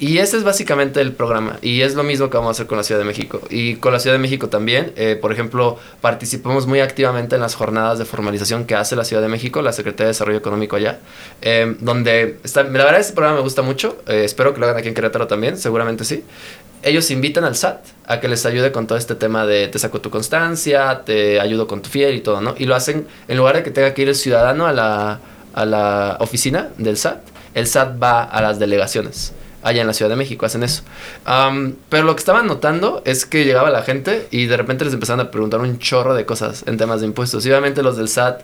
Y ese es básicamente el programa. Y es lo mismo que vamos a hacer con la Ciudad de México. Y con la Ciudad de México también, eh, por ejemplo, participamos muy activamente en las jornadas de formalización que hace la Ciudad de México, la Secretaría de Desarrollo Económico allá, eh, donde está, la verdad este programa me gusta mucho. Eh, espero que lo hagan aquí en Querétaro también, seguramente sí ellos invitan al SAT a que les ayude con todo este tema de te saco tu constancia, te ayudo con tu fiel y todo, ¿no? Y lo hacen en lugar de que tenga que ir el ciudadano a la, a la oficina del SAT, el SAT va a las delegaciones. Allá en la Ciudad de México hacen eso. pero lo que estaban notando es que llegaba la gente y de repente les empezaban a preguntar un chorro de cosas en temas de impuestos. Y obviamente los del SAT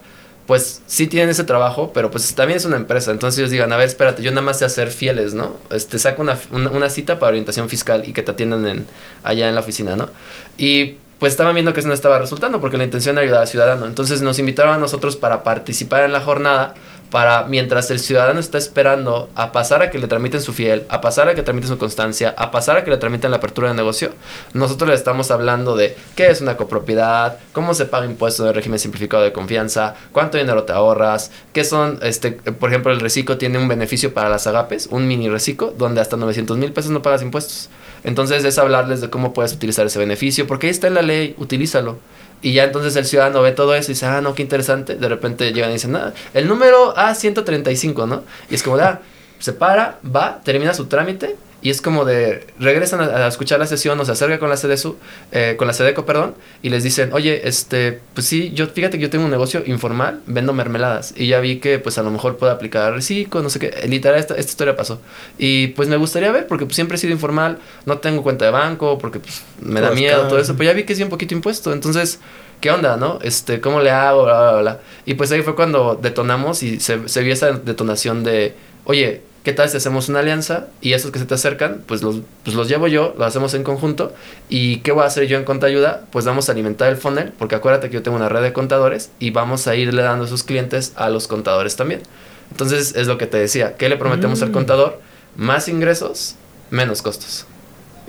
pues sí tienen ese trabajo, pero pues también es una empresa. Entonces ellos digan, a ver, espérate, yo nada más sé hacer fieles, ¿no? Este, saco una, una, cita para orientación fiscal y que te atiendan en, allá en la oficina, ¿no? Y pues estaban viendo que eso no estaba resultando porque la intención era ayudar al ciudadano. Entonces nos invitaron a nosotros para participar en la jornada para mientras el ciudadano está esperando a pasar a que le tramiten su fiel, a pasar a que tramiten su constancia, a pasar a que le tramiten la apertura de negocio, nosotros le estamos hablando de qué es una copropiedad, cómo se paga impuestos de régimen simplificado de confianza, cuánto dinero te ahorras, qué son, este, por ejemplo, el reciclo tiene un beneficio para las agapes, un mini reciclo, donde hasta 900 mil pesos no pagas impuestos. Entonces es hablarles de cómo puedes utilizar ese beneficio, porque ahí está en la ley, utilízalo. Y ya entonces el ciudadano ve todo eso y dice, ah, no, qué interesante. De repente llegan y dicen, nada, el número A135, ¿no? Y es como, ah, se para, va, termina su trámite y es como de, regresan a, escuchar la sesión o se acerca con la CDSU, eh, con la CDECO, perdón, y les dicen, oye, este, pues sí, yo, fíjate que yo tengo un negocio informal, vendo mermeladas, y ya vi que pues a lo mejor puedo aplicar reciclo, no sé qué, literal, esta, esta historia pasó. Y pues me gustaría ver, porque pues, siempre he sido informal, no tengo cuenta de banco, porque pues me da miedo, todo eso, pues ya vi que sí un poquito impuesto, entonces... ¿qué onda, no? Este, ¿cómo le hago? Bla, bla, bla. Y pues ahí fue cuando detonamos y se, se vio esa detonación de, oye, ¿qué tal si hacemos una alianza y esos que se te acercan, pues los, pues los llevo yo, lo hacemos en conjunto y ¿qué voy a hacer yo en Contayuda? Pues vamos a alimentar el funnel, porque acuérdate que yo tengo una red de contadores y vamos a irle dando a esos clientes a los contadores también. Entonces es lo que te decía, ¿qué le prometemos al mm. contador? Más ingresos, menos costos.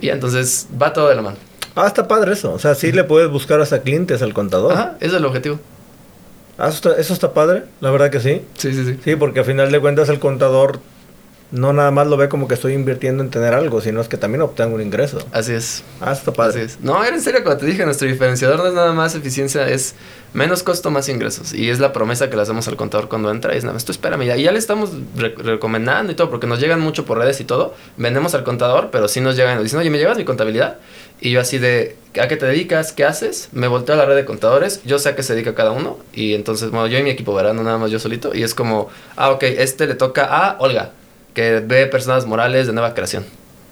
Y entonces va todo de la mano. Ah, está padre eso. O sea, sí le puedes buscar hasta clientes al contador. Ajá, ese es el objetivo. Ah, eso está, eso está padre, la verdad que sí. Sí, sí, sí. Sí, porque al final de cuentas el contador no nada más lo ve como que estoy invirtiendo en tener algo, sino es que también obtengo un ingreso. Así es. Ah, está padre. Así es. No, era en serio, como te dije, nuestro diferenciador no es nada más eficiencia, es menos costo, más ingresos. Y es la promesa que le hacemos al contador cuando entra. Y es nada más, tú espérame, ya, y ya le estamos re- recomendando y todo, porque nos llegan mucho por redes y todo. Vendemos al contador, pero sí nos llegan y nos dicen, oye, ¿me llevas mi contabilidad? Y yo así de, ¿a qué te dedicas? ¿Qué haces? Me volteo a la red de contadores, yo sé a qué se dedica cada uno. Y entonces, bueno, yo y mi equipo, ¿verdad? No nada más yo solito. Y es como, ah, ok, este le toca a Olga, que ve personas morales de nueva creación.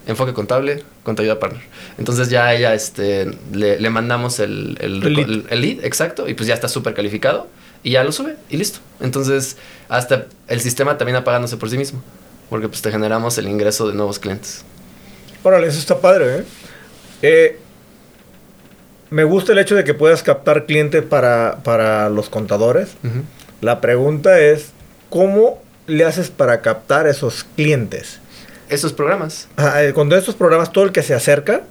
Enfoque contable, contabilidad partner. Entonces ya a ella este, le, le mandamos el, el, El lead. el- el lead, exacto, y pues ya está súper calificado y ya lo sube y listo. Entonces hasta el sistema también apagándose por sí mismo, porque pues te generamos el ingreso de nuevos clientes. Órale, eso está padre, ¿eh? Eh, Me gusta el hecho de que puedas captar clientes para, para los contadores. La pregunta es, ¿cómo le haces para captar esos clientes? Esos programas. Eh, Cuando estos programas, todo el que se acerca,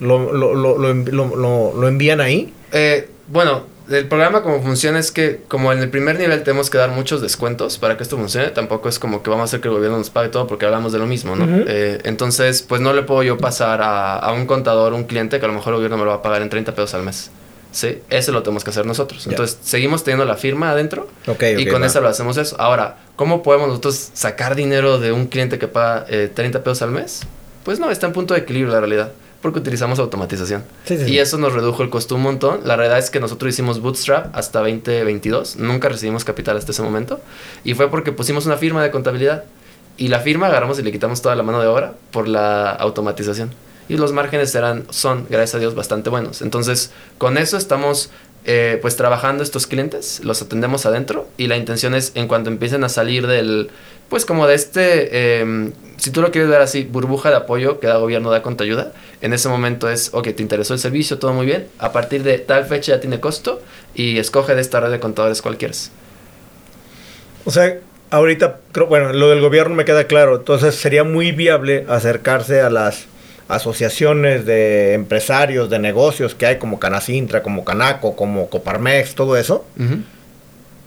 lo, lo, lo, lo envían ahí. Eh, bueno, el programa como funciona es que como en el primer nivel tenemos que dar muchos descuentos para que esto funcione, tampoco es como que vamos a hacer que el gobierno nos pague todo porque hablamos de lo mismo, ¿no? Eh, entonces, pues no le puedo yo pasar a, a un contador, un cliente que a lo mejor el gobierno me lo va a pagar en 30 pesos al mes. ¿Sí? Eso lo tenemos que hacer nosotros. Ya. Entonces, seguimos teniendo la firma adentro Ok, y ok, con va. esa lo hacemos eso. Ahora, ¿cómo podemos nosotros sacar dinero de un cliente que paga eh, 30 pesos al mes? Pues no, está en punto de equilibrio la realidad, porque utilizamos automatización. Sí, sí, sí. Y eso nos redujo el costo un montón. La realidad es que nosotros hicimos Bootstrap hasta 2022, nunca recibimos capital hasta ese momento, y fue porque pusimos una firma de contabilidad. Y la firma agarramos y le quitamos toda la mano de obra por la automatización. Y los márgenes eran, son, gracias a Dios, bastante buenos. Entonces, con eso estamos eh, pues trabajando estos clientes, los atendemos adentro y la intención es en cuanto empiecen a salir del, pues como de este, eh, si tú lo quieres ver así, burbuja de apoyo que da gobierno, da con ayuda, en ese momento es, ok, te interesó el servicio, todo muy bien, a partir de tal fecha ya tiene costo y escoge de esta red de contadores cualquiera. O sea, ahorita, creo, bueno, lo del gobierno me queda claro. Entonces sería muy viable acercarse a las asociaciones de empresarios, de negocios que hay como Canacintra, como Canaco, como Coparmex, todo eso,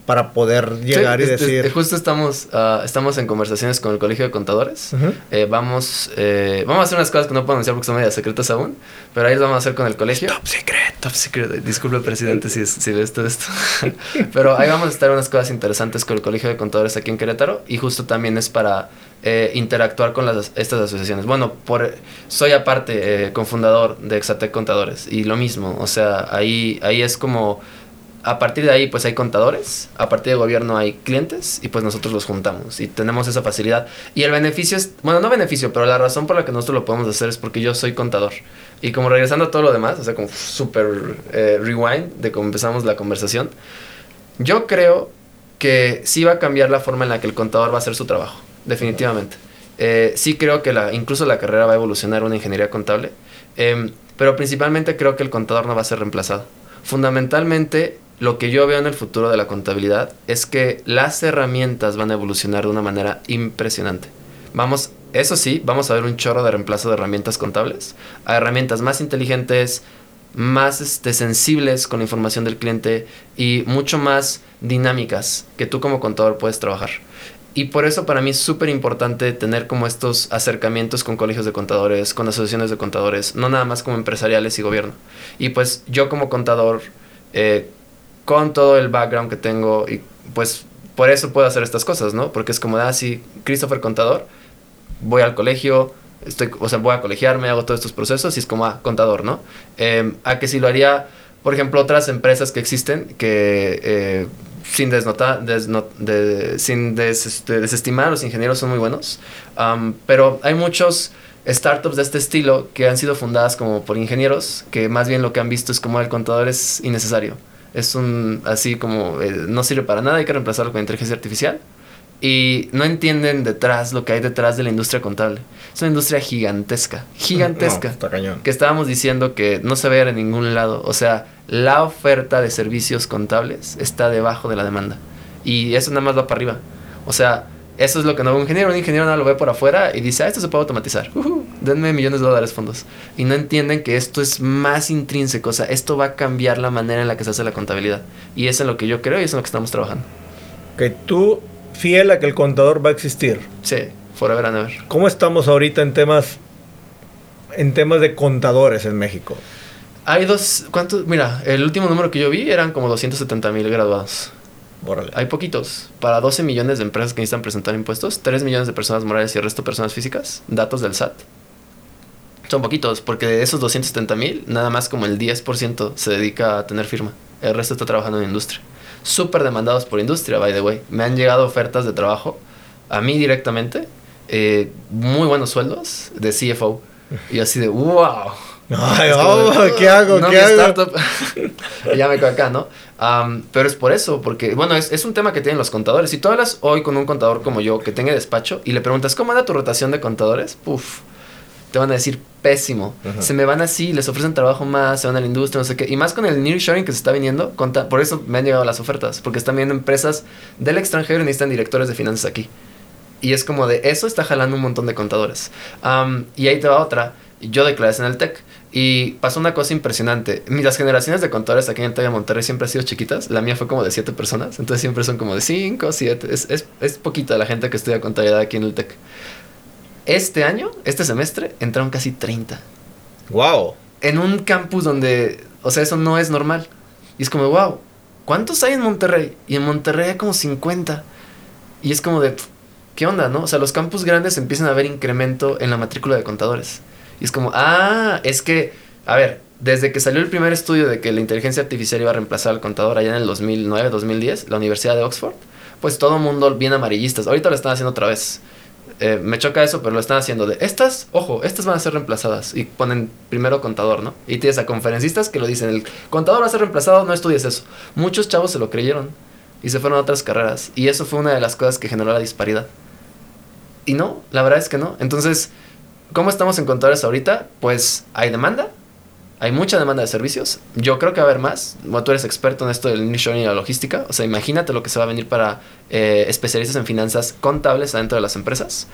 para poder llegar Sí, y este, decir... justo estamos, ah, estamos en conversaciones con el Colegio de Contadores. Eh, vamos, eh, vamos a hacer unas cosas que no puedo anunciar porque son medias secretas aún, pero ahí lo vamos a hacer con el colegio. Top secret, top secret. Disculpe, presidente, si, si ves todo esto. [laughs] pero ahí vamos a estar unas cosas interesantes con el Colegio de Contadores aquí en Querétaro y justo también es para eh, interactuar con las, estas asociaciones. Bueno, por, soy aparte eh, cofundador de Exatec Contadores y lo mismo, o sea, ahí, ahí es como a partir de ahí pues hay contadores, a partir de gobierno hay clientes y pues nosotros los juntamos y tenemos esa facilidad. Y el beneficio es, bueno, no beneficio, pero la razón por la que nosotros lo podemos hacer es porque yo soy contador. Y como regresando a todo lo demás, o sea, como super eh, rewind de cómo empezamos la conversación, yo creo que sí va a cambiar la forma en la que el contador va a hacer su trabajo, definitivamente. Eh, sí creo que la, incluso la carrera va a evolucionar una ingeniería contable, em, pero principalmente creo que el contador no va a ser reemplazado. Fundamentalmente, lo que yo veo en el futuro de la contabilidad es que las herramientas van a evolucionar de una manera impresionante. Vamos, eso sí, vamos a ver un chorro de reemplazo de herramientas contables a herramientas más inteligentes, más este, sensibles con la información del cliente y mucho más dinámicas que tú como contador puedes trabajar. Y por eso para mí es súper importante tener como estos acercamientos con colegios de contadores, con asociaciones de contadores, no nada más como empresariales y gobierno. Y pues yo como contador, eh, con todo el background que tengo, y pues por eso puedo hacer estas cosas, ¿no? Porque es como, ah, sí, Christopher Contador, voy al colegio, o sea, voy a colegiarme, hago todos estos procesos y es como, ah, contador, ¿no? Eh, a que si lo haría, por ejemplo, otras empresas que existen que eh, sin desnotar, desno- de- sin este, desestimar, los ingenieros son muy buenos, pero hay muchos startups de este estilo que han sido fundadas como por ingenieros que más bien lo que han visto es como el contador es innecesario. Es un así como eh, no sirve para nada, hay que reemplazarlo con inteligencia artificial y no entienden detrás lo que hay detrás de la industria contable. Es una industria gigantesca, [laughs] gigantesca No, está cañón. que estábamos diciendo que no se ve en ningún lado. O sea, la oferta de servicios contables está debajo de la demanda. Y eso nada más va para arriba. O sea, eso es lo que no ve un ingeniero. Un ingeniero nada lo ve por afuera y dice, ah, esto se puede automatizar. Denme millones de dólares fondos. Y no entienden que esto es más intrínseco. O sea, esto va a cambiar la manera en la que se hace la contabilidad. Y es en lo que yo creo y es en lo que estamos trabajando. Que tú, fiel a que el contador va a existir. Sí, Forever and ever. ¿Cómo estamos ahorita en temas en temas de contadores en México? Hay dos, ¿cuántos? Mira, el último número que yo vi eran como 270 mil graduados. Órale. Hay poquitos. Para 12 millones de empresas que necesitan presentar impuestos, 3 millones de personas morales y el resto personas físicas, datos del SAT. Son poquitos, porque de esos 270 mil, nada más como el 10% se dedica a tener firma. El resto está trabajando en industria. Súper demandados por industria, by the way. Me han llegado ofertas de trabajo a mí directamente, eh, muy buenos sueldos de CFO. Y así de, wow. [laughs] Ay, oh, ¿qué hago? no, ¿Qué hago? [laughs] ya me quedo acá, ¿no? Am, pero es por eso, porque, bueno, es, es un tema que tienen los contadores. Si tú hablas hoy con un contador como yo, que tenga despacho, y le preguntas, ¿cómo anda tu rotación de contadores? Puf, te van a decir pésimo. Ajá. Se me van así, les ofrecen trabajo más, se van a la industria, no sé qué. Y más con el nearshoring que se está viniendo, por eso me han llegado las ofertas, porque están viendo empresas del extranjero y necesitan directores de finanzas aquí. Y es como de eso está jalando un montón de contadores. Am, y ahí te va otra. Yo declaré en el TEC. Y pasó una cosa impresionante. Las generaciones de contadores aquí en el TEC de Monterrey siempre han sido chiquitas. La mía fue como de siete personas. Entonces siempre son como de cinco, siete. Es, es, es poquita la gente que estudia contabilidad aquí en el TEC. Este año, este semestre, entraron casi 30 Wow. en un campus donde, o sea, eso no es normal. Y es como, wow, ¿cuántos hay en Monterrey? Y en Monterrey hay como 50. Y es como de, ¿qué onda, no? O sea, los campus grandes empiezan a ver incremento en la matrícula de contadores. Y es como, ah, es que, a ver, desde que salió el primer estudio de que la inteligencia artificial iba a reemplazar al contador allá en el 2009, 2010, la Universidad de Oxford, pues todo mundo bien amarillistas. Ahorita lo están haciendo otra vez. Eh, me choca eso, pero lo están haciendo de estas, ojo, estas van a ser reemplazadas. Y ponen primero contador, ¿no? Y tienes a conferencistas que lo dicen, el contador va a ser reemplazado, no estudies eso. Muchos chavos se lo creyeron y se fueron a otras carreras. Y eso fue una de las cosas que generó la disparidad. Y no, la verdad es que no. Entonces, ¿cómo estamos en contadores ahorita? Pues hay demanda, hay mucha demanda de servicios. Yo creo que va a haber más. Bueno, tú eres experto en esto del nearshoring y la logística. O sea, imagínate lo que se va a venir para eh, especialistas en finanzas contables adentro de las empresas.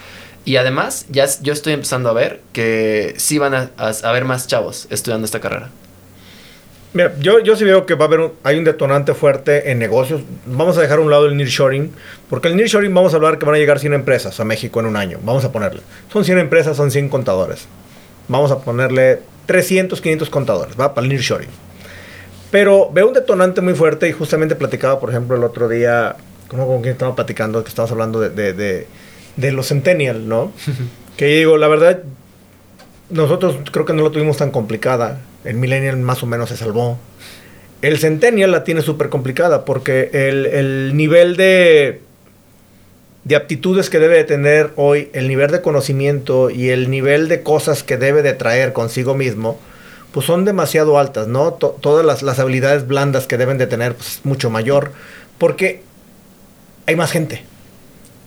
Y además, ya yo estoy empezando a ver que sí van a haber más chavos estudiando esta carrera. Mira, yo, yo sí veo que va a haber un, hay un detonante fuerte en negocios. Vamos a dejar a un lado el nearshoring, porque el nearshoring vamos a hablar que van a llegar 100 empresas a México en un año. Vamos a ponerle. Son 100 empresas, son 100 contadores. Vamos a ponerle 300, 500 contadores, ¿va? Para el nearshoring. Pero veo un detonante muy fuerte y justamente platicaba, por ejemplo, el otro día, ¿cómo con quién estaba platicando? Que estábamos hablando de, de, de, de los Centennial, ¿no? que digo, la verdad, nosotros creo que no lo tuvimos tan complicada. El Millennial más o menos se salvó. El Centennial la tiene súper complicada porque el, el nivel de, de aptitudes que debe de tener hoy, el nivel de conocimiento y el nivel de cosas que debe de traer consigo mismo, pues son demasiado altas, ¿no? To- todas las, las habilidades blandas que deben de tener, pues es mucho mayor, porque hay más gente,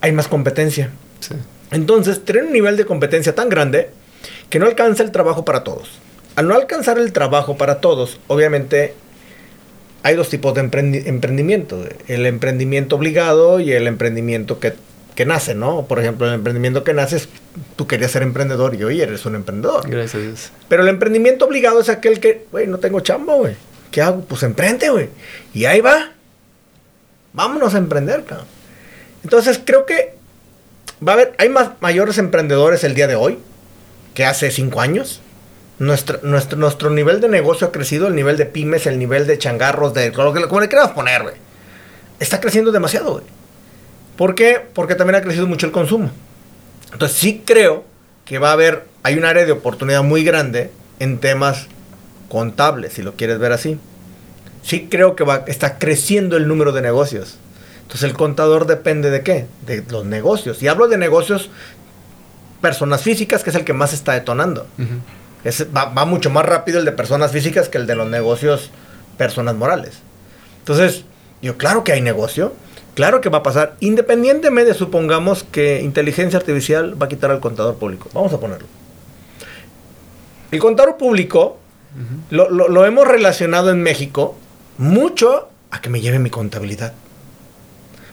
hay más competencia. Sí. Entonces, tener un nivel de competencia tan grande que no alcanza el trabajo para todos. Al no alcanzar el trabajo para todos, obviamente hay dos tipos de emprendi- emprendimiento. El emprendimiento obligado y el emprendimiento que, que nace, ¿no? Por ejemplo, el emprendimiento que nace es, tú querías ser emprendedor y hoy eres un emprendedor. Gracias a Dios. Pero el emprendimiento obligado es aquel que, güey, no tengo chamba, güey. ¿Qué hago? Pues emprende, güey. Y ahí va. Vámonos a emprender, cabrón. Entonces creo que va a haber, hay más mayores emprendedores el día de hoy que hace cinco años. Nuestro, nuestro, nuestro nivel de negocio ha crecido, el nivel de pymes, el nivel de changarros, de lo que como le quieras poner, güey. Está creciendo demasiado, güey. ¿Por qué? Porque también ha crecido mucho el consumo. Entonces sí creo que va a haber, hay un área de oportunidad muy grande en temas contables, si lo quieres ver así. Sí creo que va, está creciendo el número de negocios. Entonces el contador depende de qué? De los negocios. Y hablo de negocios personas físicas, que es el que más está detonando. Es- va, va mucho más rápido el de personas físicas que el de los negocios personas morales. Entonces, yo, claro que hay negocio, claro que va a pasar, independientemente, supongamos que inteligencia artificial va a quitar al contador público. Vamos a ponerlo. El contador público lo, lo- lo hemos relacionado en México mucho a que me lleve mi contabilidad.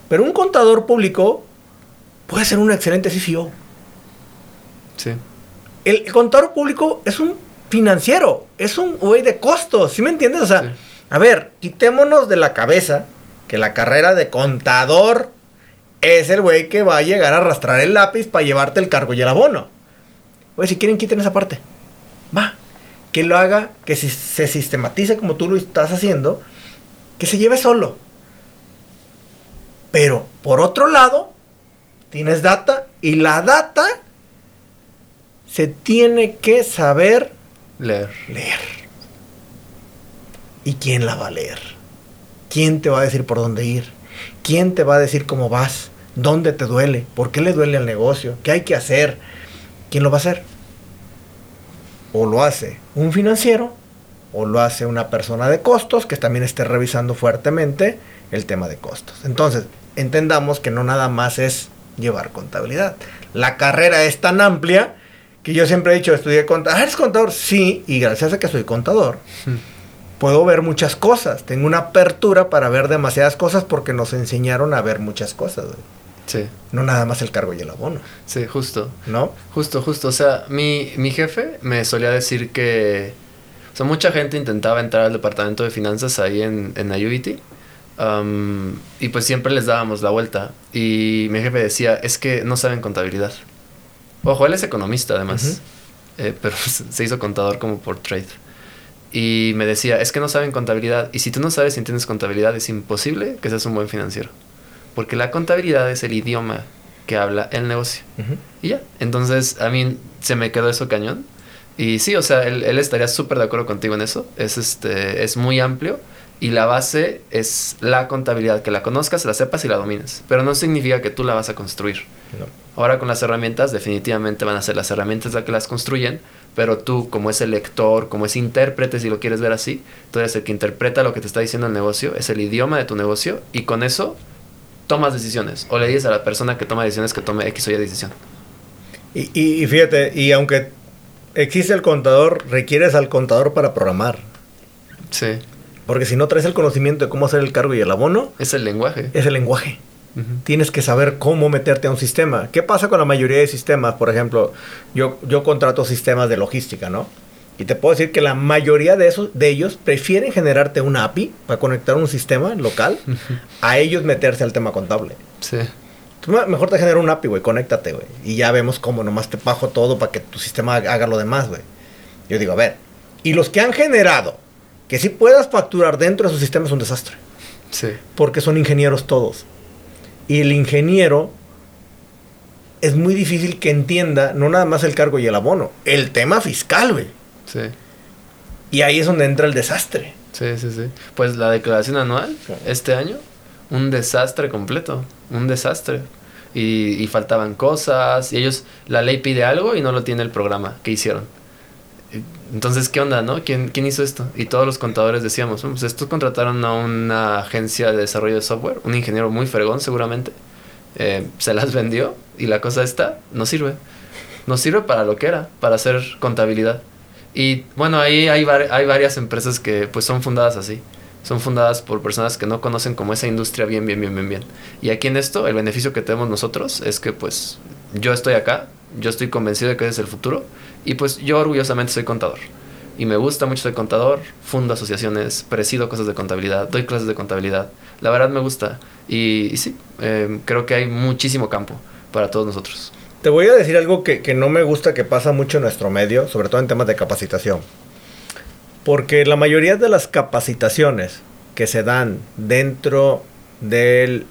Pero un contador público puede ser un excelente CFO. Sí. El contador público es un financiero, es un güey de costos, ¿sí me entiendes? O sea, Sí. a ver, quitémonos de la cabeza que la carrera de contador es el güey que va a llegar a arrastrar el lápiz para llevarte el cargo y el abono. Oye, si quieren, quiten esa parte. Va. Que lo haga, que si se sistematice como tú lo estás haciendo, que se lleve solo. Pero, por otro lado, tienes data y la data se tiene que saber leer. Leer. ¿Y quién la va a leer? ¿Quién te va a decir por dónde ir? ¿Quién te va a decir cómo vas? ¿Dónde te duele? ¿Por qué le duele al negocio? ¿Qué hay que hacer? ¿Quién lo va a hacer? O lo hace un financiero, o lo hace una persona de costos que también esté revisando fuertemente el tema de costos. Entonces, entendamos que no nada más es llevar contabilidad. La carrera es tan amplia que yo siempre he dicho, estudié contador. Ah, ¿eres contador? Sí, y gracias a que soy contador, puedo ver muchas cosas. Tengo una apertura para ver demasiadas cosas porque nos enseñaron a ver muchas cosas. Sí. No nada más el cargo y el abono. Sí, justo. ¿No? Justo, justo. O sea, mi, mi jefe me solía decir que... O sea, mucha gente intentaba entrar al departamento de finanzas ahí en, en Ayubiti. Um, y pues siempre les dábamos la vuelta. Y mi jefe decía, es que no saben contabilidad. Ojo, él es economista además. eh, pero [laughs] se hizo contador como por trade. Y me decía, es que no saben contabilidad. Y si tú no sabes y entiendes contabilidad, es imposible que seas un buen financiero. Porque la contabilidad es el idioma que habla el negocio. Y ya. Entonces, a mí se me quedó eso cañón. Y sí, o sea, él, él estaría súper de acuerdo contigo en eso. Es, este, es muy amplio. Y la base es la contabilidad, que la conozcas, la sepas y la domines. Pero no significa que tú la vas a construir. No. Ahora con las herramientas, definitivamente van a ser las herramientas las que las construyen, pero tú, como ese lector, como ese intérprete, si lo quieres ver así, tú eres el que interpreta lo que te está diciendo el negocio, es el idioma de tu negocio, y con eso tomas decisiones. O le dices a la persona que toma decisiones que tome X o Y decisión. Y, y- y fíjate, y aunque existe el contador, requieres al contador para programar. Sí. Porque si no traes el conocimiento de cómo hacer el cargo y el abono, Es el lenguaje. es el lenguaje. Tienes que saber cómo meterte a un sistema. ¿Qué pasa con la mayoría de sistemas? Por ejemplo, yo, yo contrato sistemas de logística, ¿no? Y te puedo decir que la mayoría de, esos, de ellos prefieren generarte una API para conectar un sistema local a ellos meterse al tema contable. Sí. Tú mejor te genera un API, güey, conéctate, güey. Y ya vemos cómo nomás te bajo todo para que tu sistema haga haga lo demás, güey. Yo digo, a ver, y los que han generado que sí puedas facturar dentro de su sistema es un desastre. Sí. Porque son ingenieros todos. Y el ingeniero es muy difícil que entienda no nada más el cargo y el abono, el tema fiscal, güey. Sí. Y ahí es donde entra el desastre. Sí, sí, sí. Pues la declaración anual, este año, un desastre completo. Un desastre. Y, y faltaban cosas. Y ellos, la ley pide algo y no lo tiene el programa que hicieron. Entonces, ¿qué onda, no? ¿Quién, quién hizo esto? Y todos los contadores decíamos, "Mm, pues estos contrataron a una agencia de desarrollo de software, un ingeniero muy fregón seguramente. Eh, se las vendió y la cosa esta no sirve. No sirve para lo que era, para hacer contabilidad. Y bueno, ahí hay, hay varias empresas que pues son fundadas así. Son fundadas por personas que no conocen como esa industria bien, bien, bien, bien, bien. Y aquí en esto, el beneficio que tenemos nosotros es que pues yo estoy acá, yo estoy convencido de que ese es el futuro y pues yo orgullosamente soy contador. Y me gusta mucho, soy contador, fundo asociaciones, presido cosas de contabilidad, doy clases de contabilidad. La verdad me gusta. Y, sí, eh, creo que hay muchísimo campo para todos nosotros. Te voy a decir algo que, que no me gusta que pasa mucho en nuestro medio, sobre todo en temas de capacitación. Porque la mayoría de las capacitaciones que se dan dentro de